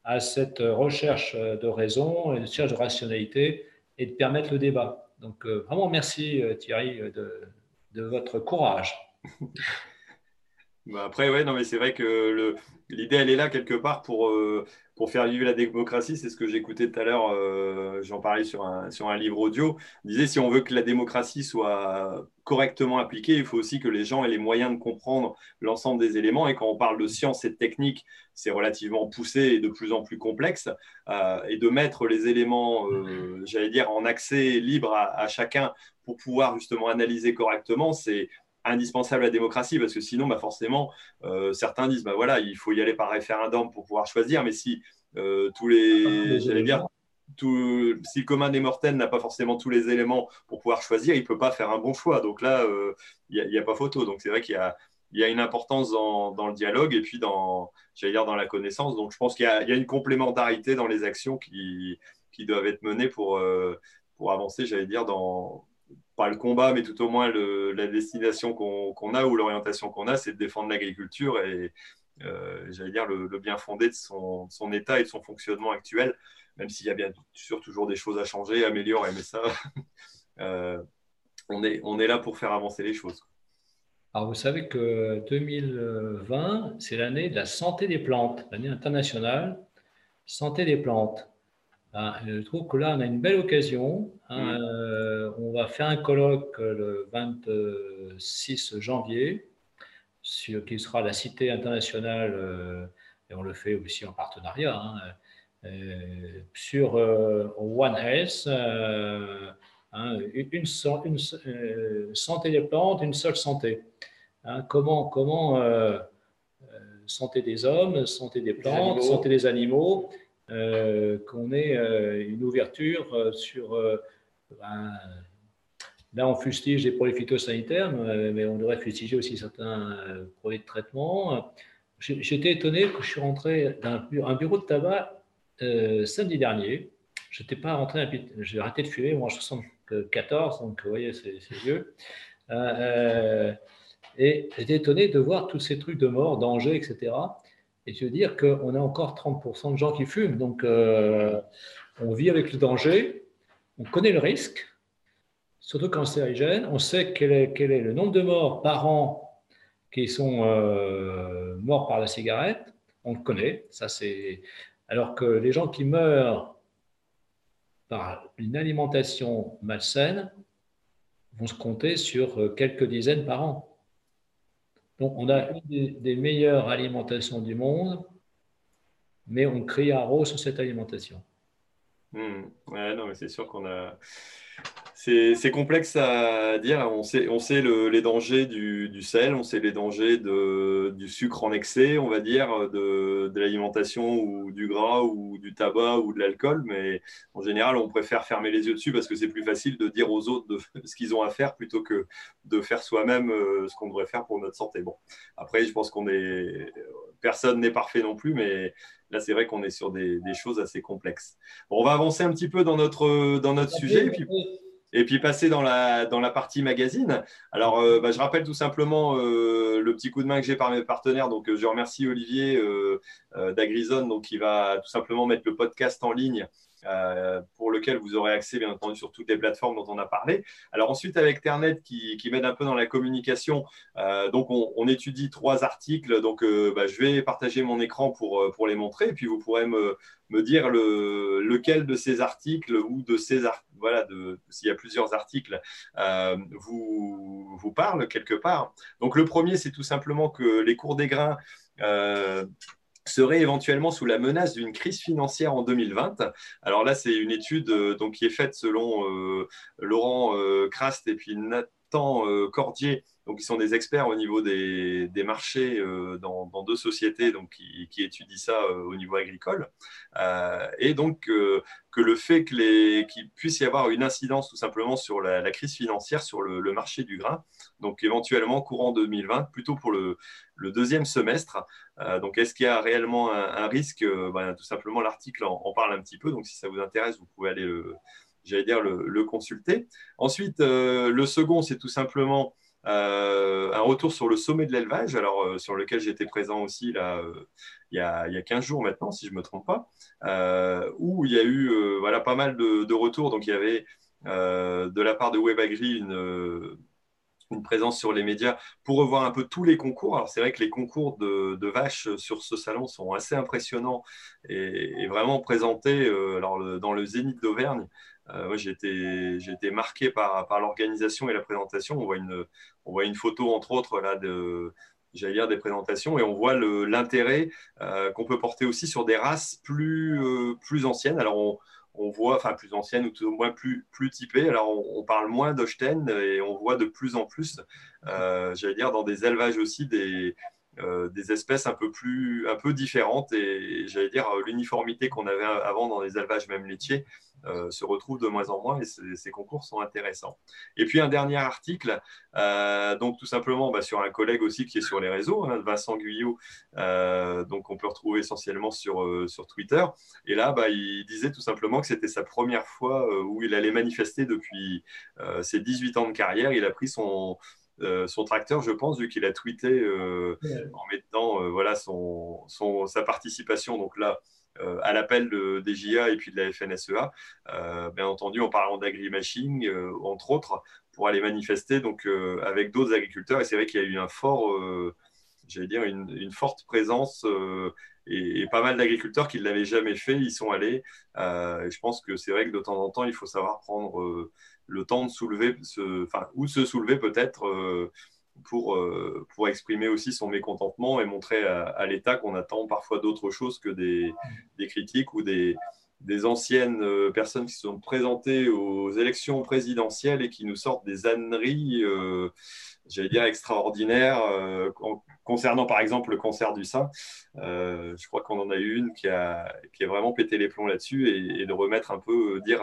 à cette recherche de raison de recherche de rationalité et de permettre le débat. Donc euh, vraiment merci euh, Thierry de, votre courage. *laughs*
Bah, après, ouais, non, mais c'est vrai que l'idée, elle est là quelque part pour, euh, pour faire vivre la démocratie. C'est ce que j'écoutais tout à l'heure, j'en parlais sur un, sur un livre audio. Disait si on veut que la démocratie soit correctement appliquée, il faut aussi que les gens aient les moyens de comprendre l'ensemble des éléments. Et quand on parle de science et de technique, c'est relativement poussé et de plus en plus complexe. Euh, et de mettre les éléments, euh, j'allais dire, en accès libre à, chacun pour pouvoir justement analyser correctement, c'est indispensable à la démocratie parce que sinon, bah forcément, euh, certains disent bah voilà, il faut y aller par référendum pour pouvoir choisir. Mais si tous les, j'allais dire, tout, si le commun des mortels n'a pas forcément tous les éléments pour pouvoir choisir, il ne peut pas faire un bon choix. Donc là, euh, il n'y a, pas photo. Donc c'est vrai qu'il y, y a, une importance dans, dans, le dialogue et puis dans, j'allais dire, dans la connaissance. Donc je pense qu'il y, a une complémentarité dans les actions qui, qui doivent être menées pour, euh, pour avancer, j'allais dire, dans pas le combat, mais tout au moins la destination qu'on a ou l'orientation qu'on a, c'est de défendre l'agriculture et, euh, j'allais dire, le, bien fondé de son, état et de son fonctionnement actuel même s'il y a bien sûr toujours des choses à changer, améliorer, mais ça, *laughs* euh, on, est, on est là pour faire avancer les choses.
Alors, vous savez que 2020, c'est l'année de la santé des plantes, l'année internationale santé des plantes. Ben, je trouve que là, on a une belle occasion. Hein, euh, on va faire un colloque le 26 janvier, sur, qui sera la Cité internationale, euh, et on le fait aussi en partenariat, hein, euh, sur euh, One Health, euh, hein, une, une, santé des plantes, une seule santé. Hein, comment comment santé des hommes, santé des plantes, santé des animaux, qu'on ait une ouverture sur. Ben, là, on fustige les produits phytosanitaires, mais on devrait fustiger aussi certains produits de traitement. J'étais étonné que je suis rentré dans un bureau de tabac euh, samedi dernier. Je n'étais pas rentré, j'ai arrêté de fumer, moi je 74, donc vous voyez, c'est vieux. Euh, euh, et j'étais étonné de voir tous ces trucs de mort, danger, etc. Et de dire qu'on a encore 30% de gens qui fument. Donc on vit avec le danger, on connaît le risque, surtout cancérigène, on sait quel est, le nombre de morts par an qui sont morts par la cigarette, on le connaît, ça c'est. Alors que les gens qui meurent par une alimentation malsaine vont se compter sur quelques dizaines par an. Donc, on a une des, meilleures alimentations du monde, mais on crie à rose sur cette alimentation.
Hmm. Ouais, non, mais c'est sûr qu'on a. C'est complexe à dire. On sait, on sait les dangers du, sel, on sait les dangers de, du sucre en excès, on va dire, de, de l'alimentation ou du gras ou du tabac ou de l'alcool. Mais en général, on préfère fermer les yeux dessus parce que c'est plus facile de dire aux autres de, *laughs* ce qu'ils ont à faire plutôt que de faire soi-même euh, ce qu'on devrait faire pour notre santé. Bon, après, je pense qu'on est. Personne n'est parfait non plus, mais là, c'est vrai qu'on est sur des, des, choses assez complexes. on va avancer un petit peu dans notre, dans notre sujet. Et puis, et puis passer dans la, dans la partie magazine. Alors, euh, bah, je rappelle tout simplement euh, le petit coup de main que j'ai par mes partenaires. Donc, euh, je remercie Olivier d'Agrizone, donc qui va tout simplement mettre le podcast en ligne pour lequel vous aurez accès, bien entendu, sur toutes les plateformes dont on a parlé. Alors ensuite, avec Ternet, qui, m'aide un peu dans la communication, donc on, étudie trois articles. Donc, bah, je vais partager mon écran pour, pour les montrer, et puis vous pourrez me, me dire le, lequel de ces articles ou de ces voilà, s'il y a plusieurs articles, vous, vous parle quelque part. Donc, le premier, c'est tout simplement que les cours des grains serait éventuellement sous la menace d'une crise financière en 2020. Alors là, c'est une étude euh, donc, qui est faite selon euh, Laurent euh, Crast et puis Nathan Cordier, donc, qui sont des experts au niveau des, marchés dans, deux sociétés donc, qui, étudient ça au niveau agricole. et donc, que le fait qu'il puisse y avoir une incidence tout simplement sur la, crise financière sur le, marché du grain, donc éventuellement courant 2020, plutôt pour le, deuxième semestre. Euh, donc est-ce qu'il y a réellement un, risque euh, ben, Tout simplement, l'article en, parle un petit peu, donc si ça vous intéresse, vous pouvez aller le, j'allais dire, le, consulter. Ensuite, euh, le second, c'est tout simplement un retour sur le sommet de l'élevage, alors sur lequel j'étais présent aussi là, il, y a, il y a 15 jours maintenant, si je ne me trompe pas, où il y a eu voilà, pas mal de, retours. Donc il y avait de la part de WebAgri une présence sur les médias pour revoir un peu tous les concours. Alors c'est vrai que les concours de, vaches sur ce salon sont assez impressionnants et, vraiment présentés euh, alors, dans le Zénith d'Auvergne. Euh, j'ai été, marqué par, l'organisation et la présentation. On voit, une, photo, entre autres, là, j'allais dire, des présentations, et on voit l'intérêt euh, qu'on peut porter aussi sur des races plus, euh, anciennes. Alors, on, voit, enfin plus anciennes ou tout au moins plus, typées. Alors on, parle moins d'Ochten et on voit de plus en plus, j'allais dire, dans des élevages aussi des, des espèces un peu plus un peu différentes et j'allais dire l'uniformité qu'on avait avant dans les élevages même laitiers euh, se retrouve de moins en moins et ces concours sont intéressants. Et puis un dernier article, euh, donc tout simplement bah, sur un collègue aussi qui est sur les réseaux, hein, Vincent Guyot, donc on peut retrouver essentiellement sur, sur Twitter. Et là, bah, il disait tout simplement que c'était sa première fois où il allait manifester depuis ses 18 ans de carrière. Il a pris son, euh, son tracteur, je pense, vu qu'il a tweeté euh, en mettant euh, voilà, son, sa participation donc là, à l'appel des JA et puis de la FNSEA, bien entendu en parlant d'agri-machine, entre autres, pour aller manifester donc, avec d'autres agriculteurs. Et c'est vrai qu'il y a eu un fort, j'allais dire, une, forte présence et, pas mal d'agriculteurs qui ne l'avaient jamais fait, ils sont allés. je pense que c'est vrai que de temps en temps, il faut savoir prendre le temps de soulever, ou se soulever peut-être euh, pour, euh, pour exprimer aussi son mécontentement et montrer à, l'État qu'on attend parfois d'autres choses que des, des, critiques ou des, des anciennes euh, personnes qui se sont présentées aux élections présidentielles et qui nous sortent des âneries, j'allais dire, extraordinaires, concernant par exemple le cancer du sein. je crois qu'on en a eu une qui a, qui a vraiment pété les plombs là-dessus et, et, de remettre un peu, dire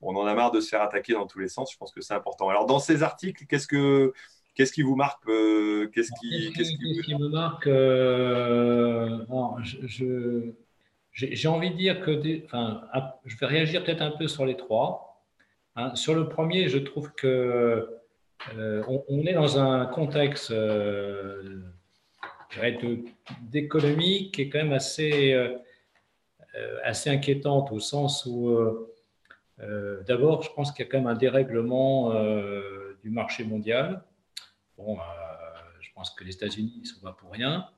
on en a marre de se faire attaquer dans tous les sens. Je pense que c'est important. Alors, dans ces articles, qu'est-ce que Qu'est-ce qui vous marque euh, Qu'est-ce qui,
qui, me marque euh, J'ai envie de dire que, enfin, je vais réagir peut-être un peu sur les trois. Hein. Sur le premier, je trouve que euh, on, est dans un contexte d'économie qui est quand même assez, assez inquiétante au sens où euh, d'abord, je pense qu'il y a quand même un dérèglement euh, du marché mondial. Bon, euh, je pense que les États-Unis ne sont pas pour rien.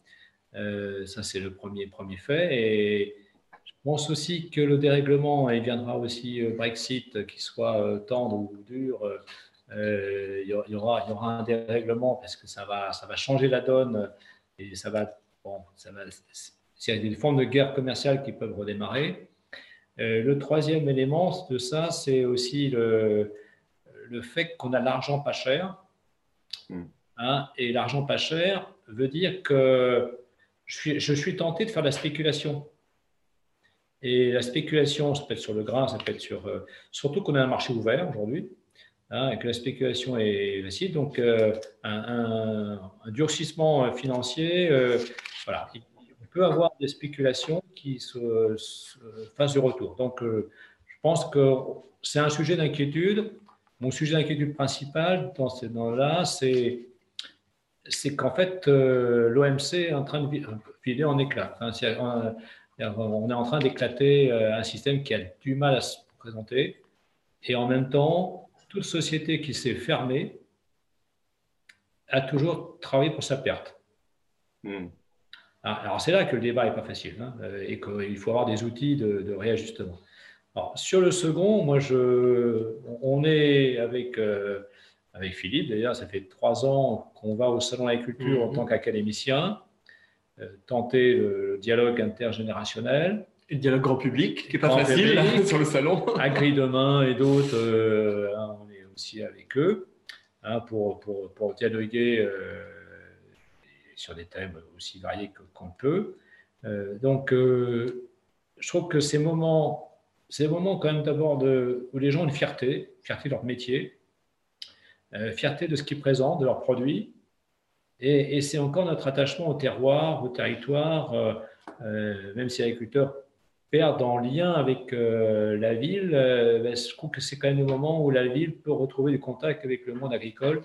ça, c'est le premier, premier fait. Et je pense aussi que le dérèglement, il viendra aussi Brexit, qu'il soit tendre ou dur. Il, y aura, il y aura un dérèglement parce que ça va, ça va changer la donne et ça va, bon, ça va, il y a des formes de guerre commerciale qui peuvent redémarrer. Euh, le troisième élément de ça, c'est aussi le, le fait qu'on a l'argent pas cher. Hmm. Hein, et l'argent pas cher veut dire que je suis, je suis, tenté de faire de la spéculation. Et la spéculation, ça peut être sur le grain, ça peut être sur. Euh, surtout qu'on a un marché ouvert aujourd'hui, hein, et que la spéculation est facile. Donc, euh, un, durcissement financier, voilà, peut avoir des spéculations qui se, fassent du retour. Donc, euh, je pense que c'est un sujet d'inquiétude. Mon sujet d'inquiétude principal dans ces là c'est c'est qu'en fait, euh, l'OMC est en train de filer en éclat. on est en train d'éclater euh, un système qui a du mal à se présenter. Et en même temps, toute société qui s'est fermée a toujours travaillé pour sa perte. Hmm. Ah, alors c'est là que le débat n'est pas facile hein, euh, et qu'il faut avoir des outils de, réajustement. Alors, sur le second, moi, je, on est avec, euh, avec Philippe, d'ailleurs, ça fait trois ans qu'on va au Salon de l'agriculture en mhm. tant qu'académicien, euh, tenter le dialogue intergénérationnel.
Et le dialogue grand public, qui n'est pas facile sur le salon. *laughs*
Agri demain et d'autres, hein, on est aussi avec eux hein, pour, pour, pour, dialoguer sur des thèmes aussi variés qu'on peut. Euh, donc, euh, je trouve que ces moments, ces moments quand même d'abord où les gens ont une fierté, fierté de leur métier, euh, fierté de ce qu'ils présentent, de leurs produits, et, c'est encore notre attachement au terroir, au territoire, même si les agriculteurs perdent en lien avec la ville, ben, je trouve que c'est quand même le moment où la ville peut retrouver du contact avec le monde agricole,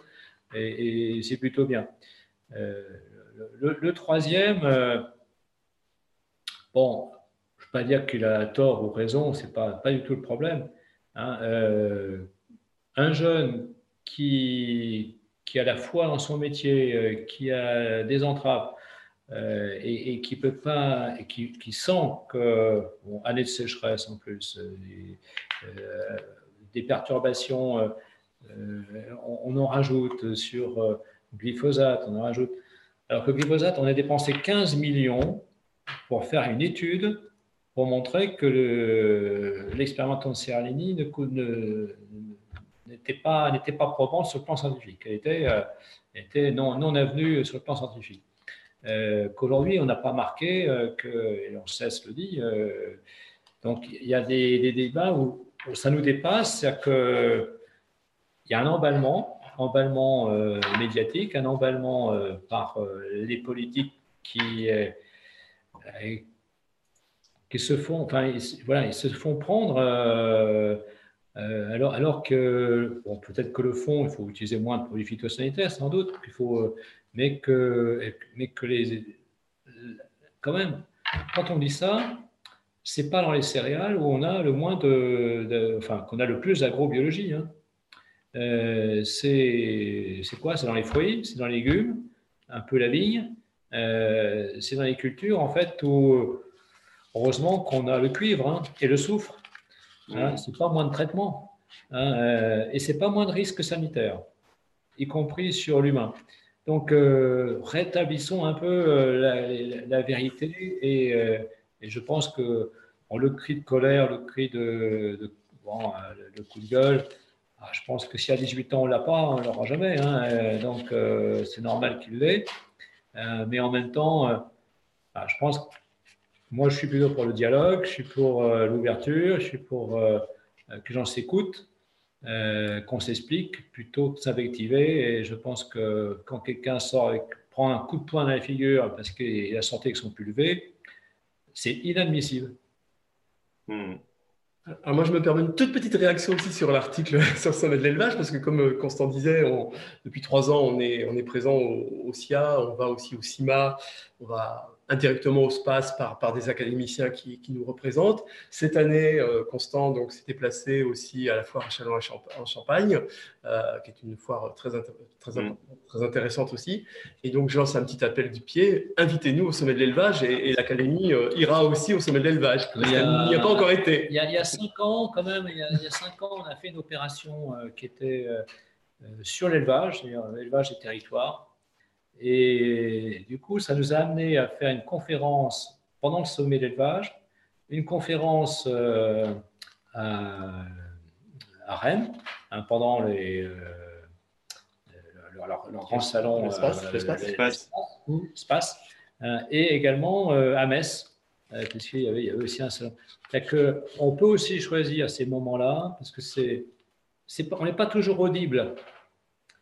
et, c'est plutôt bien le, troisième, euh, bon, je ne veux pas dire qu'il a tort ou raison, ce n'est pas, pas du tout le problème. Hein, euh, un jeune qui, qui a la foi dans son métier, euh, qui a des entraves et, qui peut pas, qui, sent que, bon, année de sécheresse en plus, des, perturbations, on, en rajoute sur glyphosate, on en rajoute. Alors que glyphosate, on a dépensé 15 millions pour faire une étude pour montrer que l'expérimentation de Seralini n'était pas, pas probante sur le plan scientifique. Elle était, euh, était non, non avenue sur le plan scientifique. Euh, qu'aujourd'hui, on n'a pas marqué, euh, que, et on cesse le dit, donc il y a des, débats où, ça nous dépasse, c'est-à-dire qu'il y a un emballement emballement euh, médiatique, un emballement euh, par euh, les politiques qui, qui se font, enfin, voilà, ils se font prendre. alors, alors que, peut-être que le fond, il faut utiliser moins de produits phytosanitaires, sans doute, qu'il faut, mais que, mais que les, quand même, quand on dit ça, c'est pas dans les céréales où on a le moins de, enfin, qu'on a le plus d'agrobiologie. Hein. Euh, c'est quoi? C'est dans les fruits, c'est dans les légumes, un peu la vigne. Euh, c'est dans les cultures, en fait, où heureusement qu'on a le cuivre hein, et le soufre. Hein, c'est pas moins de traitement. Hein, euh, et c'est pas moins de risques sanitaires, y compris sur l'humain. Donc, rétablissons un peu la, vérité et, et, je pense que le cri de colère, le cri de, le coup de gueule, ah, je pense que si à 18 ans on l'a pas, on ne l'aura jamais. Hein. Euh, donc euh, c'est normal qu'il l'ait. Euh, mais en même temps, bah, je pense que moi je suis plutôt pour le dialogue, je suis pour l'ouverture, je suis pour que les gens s'écoutent, qu'on s'explique plutôt que de s'invectiver. Et je pense que quand quelqu'un sort avec, prend un coup de poing dans la figure parce qu'il a senti qu'ils sont plus levés, c'est inadmissible.
Hmm. Alors moi, je me permets une toute petite réaction aussi sur l'article *laughs* sur sommet de l'élevage, parce que comme euh, Constant disait, depuis trois ans, on est, on est présent au, SIA, on va aussi au CIMA, on va indirectement au SPAS par, par des académiciens qui, qui, nous représentent. Cette année, Constant donc s'était placé aussi à la foire à Chalon en Champagne, qui est une foire très, très, mm. très, intéressante aussi. Et donc, je lance un petit appel du pied. Invitez-nous au sommet de l'élevage et, l'Académie ira aussi au sommet de l'élevage. Il n'y a, pas encore été.
Il y, a, il y, a, cinq ans, quand même, il y a, il y a cinq ans, on a fait une opération qui était sur l'élevage, l'élevage et territoire. Et du coup, ça nous a amené à faire une conférence pendant le sommet d'élevage, une conférence euh, à, Rennes, hein, pendant les, euh, leur, grand salon l'espace, euh, et également à Metz, puisqu'il y, avait, il y avait aussi un salon. Que on peut aussi choisir ces moments-là, parce que c'est, c'est, on n'est pas toujours audible.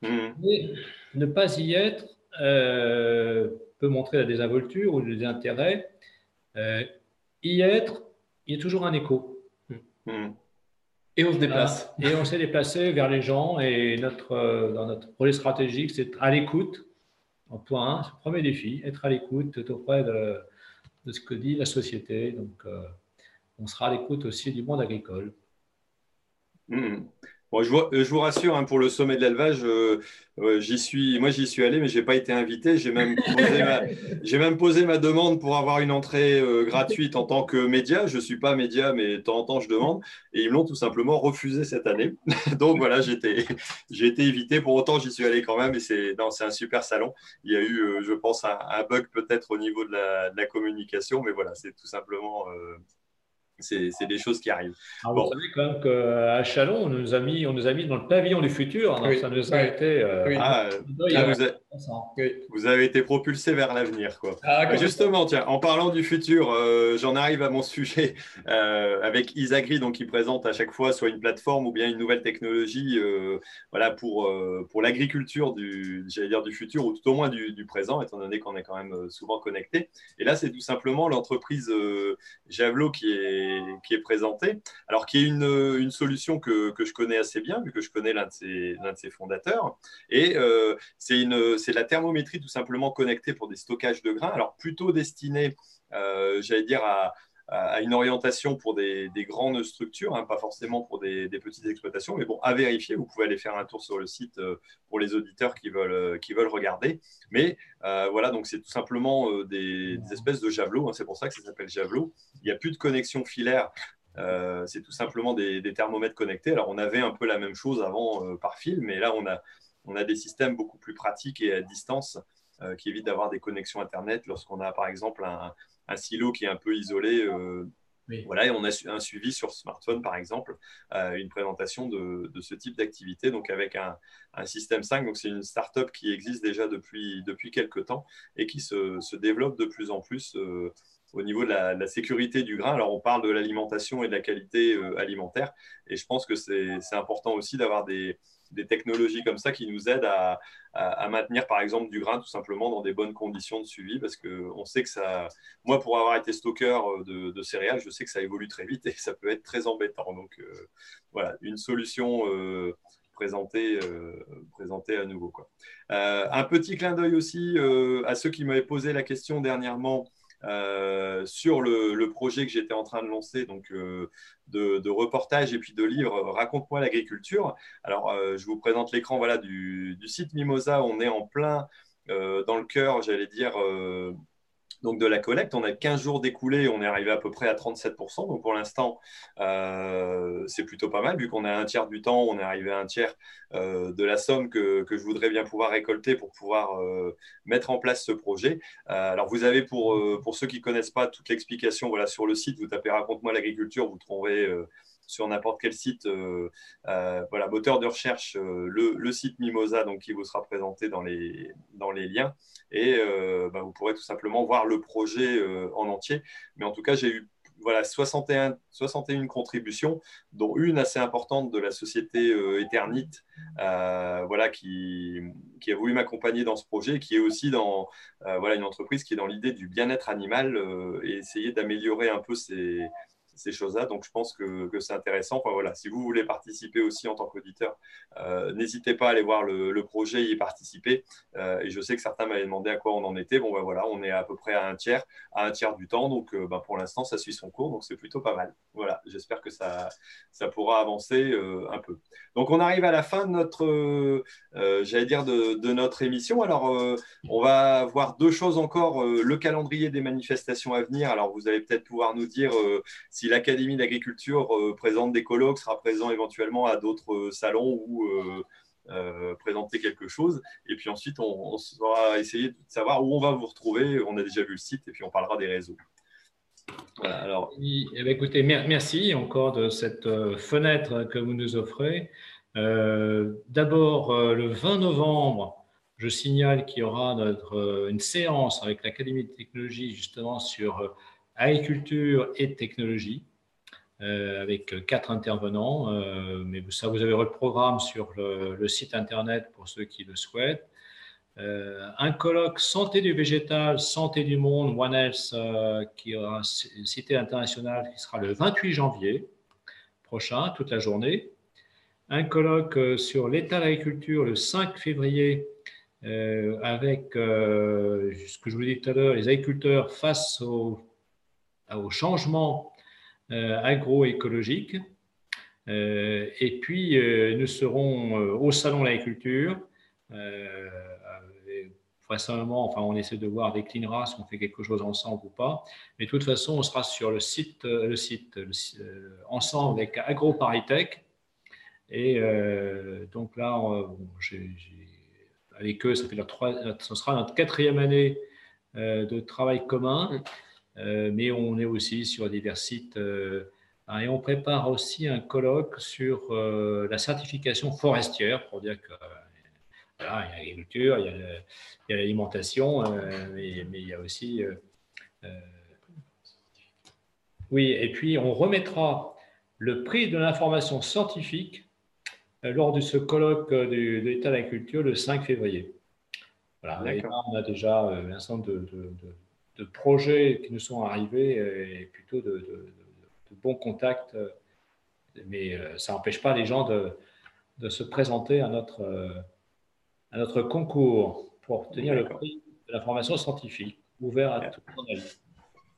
Mmh. Mais ne pas y être, euh, peut montrer la désinvolture ou des intérêts. Euh, y être, il y a toujours un écho.
Hmm. Et on se déplace.
et on s'est déplacé vers les gens. Et notre, euh, dans notre projet stratégique, c'est à l'écoute. En point 1, c'est le premier défi, être à l'écoute auprès de, de, ce que dit la société. Donc, on sera à l'écoute aussi du monde agricole.
Hmm. Bon, je, vous, je, vous, rassure, hein, pour le sommet de l'élevage, euh, euh, j'y suis, moi j'y suis allé, mais je n'ai pas été invité. J'ai même, *laughs* même, posé ma demande pour avoir une entrée euh, gratuite en tant que média. Je ne suis pas média, mais de temps en temps je demande. Et ils l'ont tout simplement refusé cette année. *laughs* Donc voilà, j'ai été, été, évité. Pour autant, j'y suis allé quand même. Et c'est un super salon. Il y a eu, je pense, un, bug peut-être au niveau de la, de la, communication, mais voilà, c'est tout simplement c'est des choses qui arrivent.
Ah, vous savez quand même qu'à Chalon, on nous, a mis, on nous a mis dans le pavillon du futur. Hein, ça nous a été.
Euh, ah, vous, avez été propulsé vers l'avenir. Ah, Justement, tiens, en parlant du futur, euh, j'en arrive à mon sujet *laughs* euh, avec Isagri, donc qui présente à chaque fois soit une plateforme ou bien une nouvelle technologie voilà, pour, pour l'agriculture du, dire, du futur ou tout au moins du, du présent, étant donné qu'on est quand même souvent connecté. Et là, c'est tout simplement l'entreprise Javelot qui est qui est présenté. Alors, qui est une, une solution que, que, je connais assez bien, vu que je connais l'un de, ses, de ses fondateurs. Et euh, c'est la thermométrie tout simplement connectée pour des stockages de grains. Alors, plutôt destinée, euh, j'allais dire, à, une orientation pour des, grandes structures, hein, pas forcément pour des, petites exploitations, mais bon, à vérifier. Vous pouvez aller faire un tour sur le site euh, pour les auditeurs qui veulent, euh, qui veulent regarder. Mais voilà, donc c'est tout simplement des, espèces de javelots. Hein, c'est pour ça que ça s'appelle javelot. Il n'y a plus de connexion filaire. c'est tout simplement des, thermomètres connectés. Alors, on avait un peu la même chose avant par fil, mais là, on a, on a des systèmes beaucoup plus pratiques et à distance qui évitent d'avoir des connexions Internet lorsqu'on a, par exemple, un, un silo qui est un peu isolé. Euh, voilà, et on a un suivi sur smartphone, par exemple, euh, une présentation de, ce type d'activité, donc avec un, système 5. Donc, c'est une startup qui existe déjà depuis, depuis quelques temps et qui se, développe de plus en plus euh, au niveau de la, sécurité du grain. Alors, on parle de l'alimentation et de la qualité alimentaire, et je pense que c'est important aussi d'avoir des, des technologies comme ça qui nous aident à, maintenir, par exemple, du grain tout simplement dans des bonnes conditions de suivi parce qu'on sait que ça. Moi, pour avoir été stocker euh, de, céréales, je sais que ça évolue très vite et *laughs* ça peut être très embêtant. Donc, euh, voilà, une solution. Euh, présentée, présentée, à nouveau. Quoi. un petit clin d'œil aussi à ceux qui m'avaient posé la question dernièrement euh, sur le, projet que j'étais en train de lancer, donc euh, de, reportage et puis de livre Raconte-moi l'agriculture. Alors, euh, je vous présente l'écran voilà, du, du, site Mimosa. On est en plein dans le cœur, j'allais dire, donc de la collecte. On a 15 jours d'écoulés, on est arrivé à peu près à 37%. Donc pour l'instant, euh, c'est plutôt pas mal, vu qu'on a un tiers du temps, on est arrivé à un tiers euh, de la somme que, je voudrais bien pouvoir récolter pour pouvoir euh, mettre en place ce projet. alors vous avez, pour, pour ceux qui ne connaissent pas toute l'explication voilà, sur le site, vous tapez Raconte-moi l'agriculture, vous trouverez sur n'importe quel site, voilà, moteur de recherche, le, site Mimosa, donc qui vous sera présenté dans les, dans les liens et euh, bah, vous pourrez tout simplement voir le projet euh, en entier. Mais en tout cas, j'ai eu voilà, 61, 61 contributions, dont une assez importante de la société euh, Eternite, voilà, qui, qui, a voulu m'accompagner dans ce projet, qui est aussi dans voilà, une entreprise qui est dans l'idée du bien-être animal et essayer d'améliorer un peu ces, ces choses-là. Donc, je pense que, c'est intéressant. Enfin, voilà, si vous voulez participer aussi en tant qu'auditeur, n'hésitez pas à aller voir le, projet et y participer. et je sais que certains m'avaient demandé à quoi on en était. Bon, ben voilà, on est à peu près à un tiers, à un tiers du temps. Donc, ben, pour l'instant, ça suit son cours. Donc, c'est plutôt pas mal. Voilà, j'espère que ça, ça pourra avancer un peu. Donc, on arrive à la fin de notre, j'allais dire, de, de, notre émission. Alors, on va voir deux choses encore. le calendrier des manifestations à venir. Alors, vous allez peut-être pouvoir nous dire euh, si l'Académie d'agriculture euh, présente des colloques, sera présent éventuellement à d'autres euh, salons ou présenter quelque chose. Et puis ensuite, on, on essayer de savoir où on va vous retrouver. On a déjà vu le site et puis on parlera des réseaux.
alors... Eh écoutez, merci encore de cette fenêtre que vous nous offrez. D'abord, le 20 novembre, je signale qu'il y aura euh, une séance avec l'Académie de technologie justement sur euh, agriculture et technologie, euh, avec quatre intervenants. mais ça, vous avez le programme sur le, site internet pour ceux qui le souhaitent. un colloque santé du végétal, santé du monde, One Health, qui aura une cité internationale qui sera le 28 janvier prochain, toute la journée. Un colloque sur l'état de l'agriculture le 5 février euh, avec euh, ce que je vous disais tout à l'heure, les agriculteurs face au, au changement euh, agroécologique. et puis, nous serons au Salon de l'agriculture. enfin, on essaie de voir des clean si on fait quelque chose ensemble ou pas. Mais de toute façon, on sera sur le site, le site, ensemble avec AgroParisTech. Et donc là, j'ai avec eux, ça, fait ce sera notre quatrième année euh, de travail commun, mm. euh, mais on est aussi sur divers sites. Euh, et on prépare aussi un colloque sur la certification forestière pour dire que voilà, il y a l'agriculture, il y a l'alimentation, mais, mais, il y a aussi. oui, et puis on remettra le prix de l'information scientifique euh, lors de ce colloque de, l'État de la culture le 5 février. Voilà, on a déjà euh, un certain nombre de, projets qui nous sont arrivés et plutôt de, bons contacts, mais euh, ça n'empêche pas les gens de, se présenter à notre, à notre concours pour obtenir le prix de la formation scientifique, ouvert à tout le monde.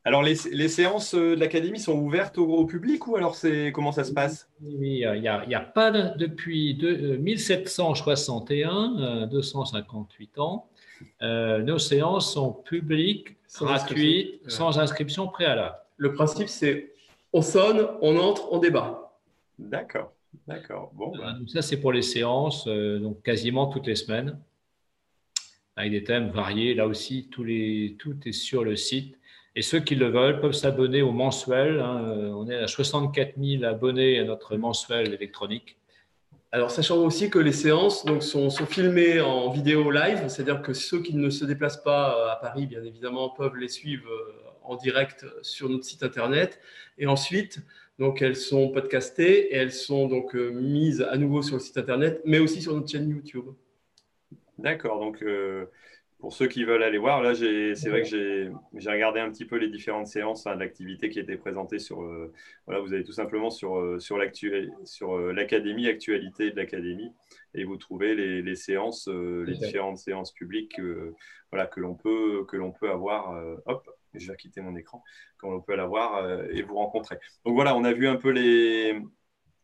Alors, les, séances euh, de l'académie sont ouvertes au, public ou alors c'est comment ça se passe?
Oui, il n'y a, pas depuis 1761, 258 euh, ans, euh, nos séances sont publiques, gratuites, sans inscription préalable.
Le principe, c'est on sonne, on entre, on débat.
D'accord, d'accord. Bon,
bah. ça, c'est pour les séances, donc quasiment toutes les semaines, avec des thèmes variés. Là aussi, tous les, tout est sur le site et ceux qui le veulent peuvent s'abonner au mensuel. Hein. On est à 64 000 abonnés à notre mensuel électronique.
Alors, sachant aussi que les séances sont, filmées en vidéo live, c'est-à-dire que ceux qui ne se déplacent pas euh, à Paris, bien évidemment, peuvent les suivre euh, en direct sur notre site internet. Et ensuite, donc, elles sont podcastées et elles sont donc euh, mises à nouveau sur le site internet, mais aussi sur notre chaîne YouTube.
D'accord. Donc, pour ceux qui veulent aller voir, là, c'est vrai que j'ai regardé un petit peu les différentes séances hein, d'activité qui étaient présentées sur. Euh, voilà, vous allez tout simplement sur, euh, sur euh, l'académie, actualité de l'académie, et vous trouvez les, séances, les différentes séances publiques voilà, que l'on peut, que peut avoir. hop, je vais quitter mon écran, qu'on peut l'avoir et vous rencontrer. Donc voilà, on a vu un peu les,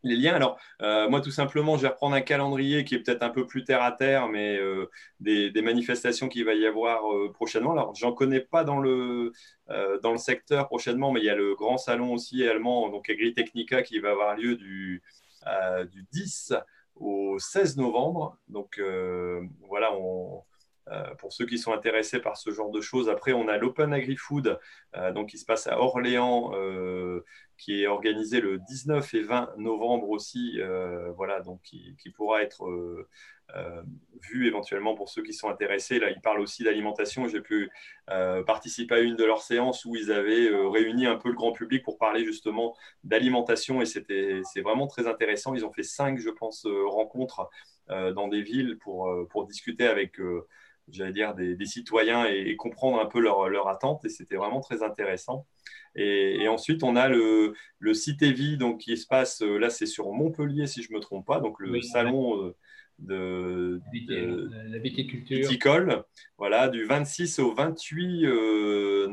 les liens. Alors, euh, moi, tout simplement, je vais reprendre un calendrier qui est peut-être un peu plus terre à terre, mais euh, des, manifestations qu'il va y avoir euh, prochainement. Alors, j'en connais pas dans le, dans le secteur prochainement, mais il y a le grand salon aussi allemand, donc Agritechnica, qui va avoir lieu du, du 10 au 16 novembre. Donc, voilà, on, pour ceux qui sont intéressés par ce genre de choses. Après, on a l'Open Agri-Food, donc qui se passe à Orléans qui est organisé le 19 et 20 novembre aussi, euh, voilà, donc qui, pourra être euh, euh, vu éventuellement pour ceux qui sont intéressés. Là, ils parlent aussi d'alimentation. J'ai pu participer à une de leurs séances où ils avaient réuni un peu le grand public pour parler justement d'alimentation et c'est vraiment très intéressant. Ils ont fait cinq, je pense, rencontres dans des villes pour, pour discuter avec j'allais dire, des, citoyens et, comprendre un peu leur, leur attente. Et c'était vraiment très intéressant. Et, ensuite, on a le, le site EVI donc, qui se passe, euh, là, c'est sur Montpellier, si je ne me trompe pas, donc le salon euh, de,
la viticulture.
Viticole, voilà, du 26 au 28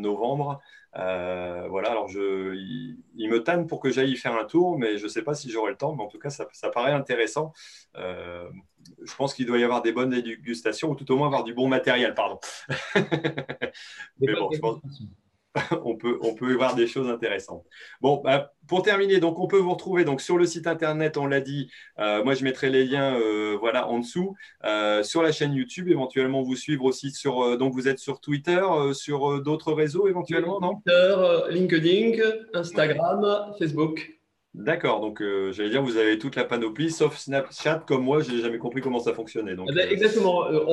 novembre. voilà, alors je, il, me tanne pour que j'aille y faire un tour, mais je ne sais pas si j'aurai le temps, mais en tout cas, ça, ça paraît intéressant je pense qu'il doit y avoir des bonnes dégustations, ou tout au moins avoir du bon matériel, pardon. *laughs* Mais bon, je pense *laughs* on peut, voir des choses intéressantes. Bon, bah, pour terminer, donc on peut vous retrouver donc sur le site internet, on l'a dit. Euh, moi, je mettrai les liens, euh, voilà, en dessous, euh, sur la chaîne YouTube. Éventuellement, vous suivre aussi sur. donc, vous êtes sur Twitter, sur d'autres réseaux éventuellement, non?
Twitter, LinkedIn, Instagram, Facebook.
D'accord, donc euh, j'allais dire, vous avez toute la panoplie, sauf Snapchat, comme moi, je n'ai jamais compris comment ça fonctionnait. Donc,
eh ben, euh, Exactement, euh,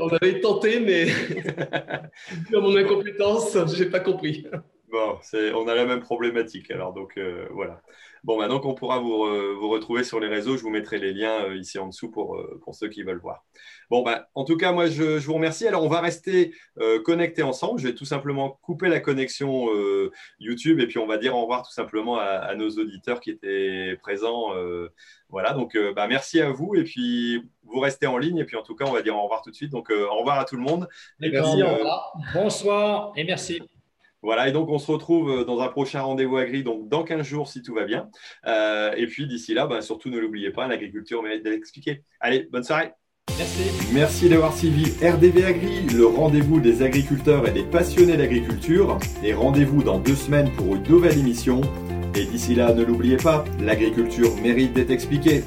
on, avait tenté, mais *laughs* *laughs* à mon incompétence, je n'ai pas compris.
Bon, on a la même problématique, alors donc voilà. Bon, maintenant qu'on pourra vous, vous, retrouver sur les réseaux, je vous mettrai les liens ici en dessous pour, pour ceux qui veulent voir. Bon, bah, en tout cas, moi, je, vous remercie. Alors, on va rester euh, connectés ensemble. Je vais tout simplement couper la connexion euh, YouTube et puis on va dire au revoir tout simplement à, nos auditeurs qui étaient présents. Euh, voilà, donc bah, merci à vous et puis vous restez en ligne et puis en tout cas, on va dire au revoir tout de suite. Donc, au revoir à tout le monde.
Et merci, Bonsoir et merci.
Voilà, et donc on se retrouve dans un prochain rendez-vous agri, donc dans 15 jours si tout va bien. et puis d'ici là, bah, surtout ne l'oubliez pas, l'agriculture mérite d'être expliquée. Allez, bonne soirée.
Merci.
Merci d'avoir suivi RDV Agri, le rendez-vous des agriculteurs et des passionnés d'agriculture. Et rendez-vous dans deux semaines pour une nouvelle émission. Et d'ici là, ne l'oubliez pas, l'agriculture mérite d'être expliquée.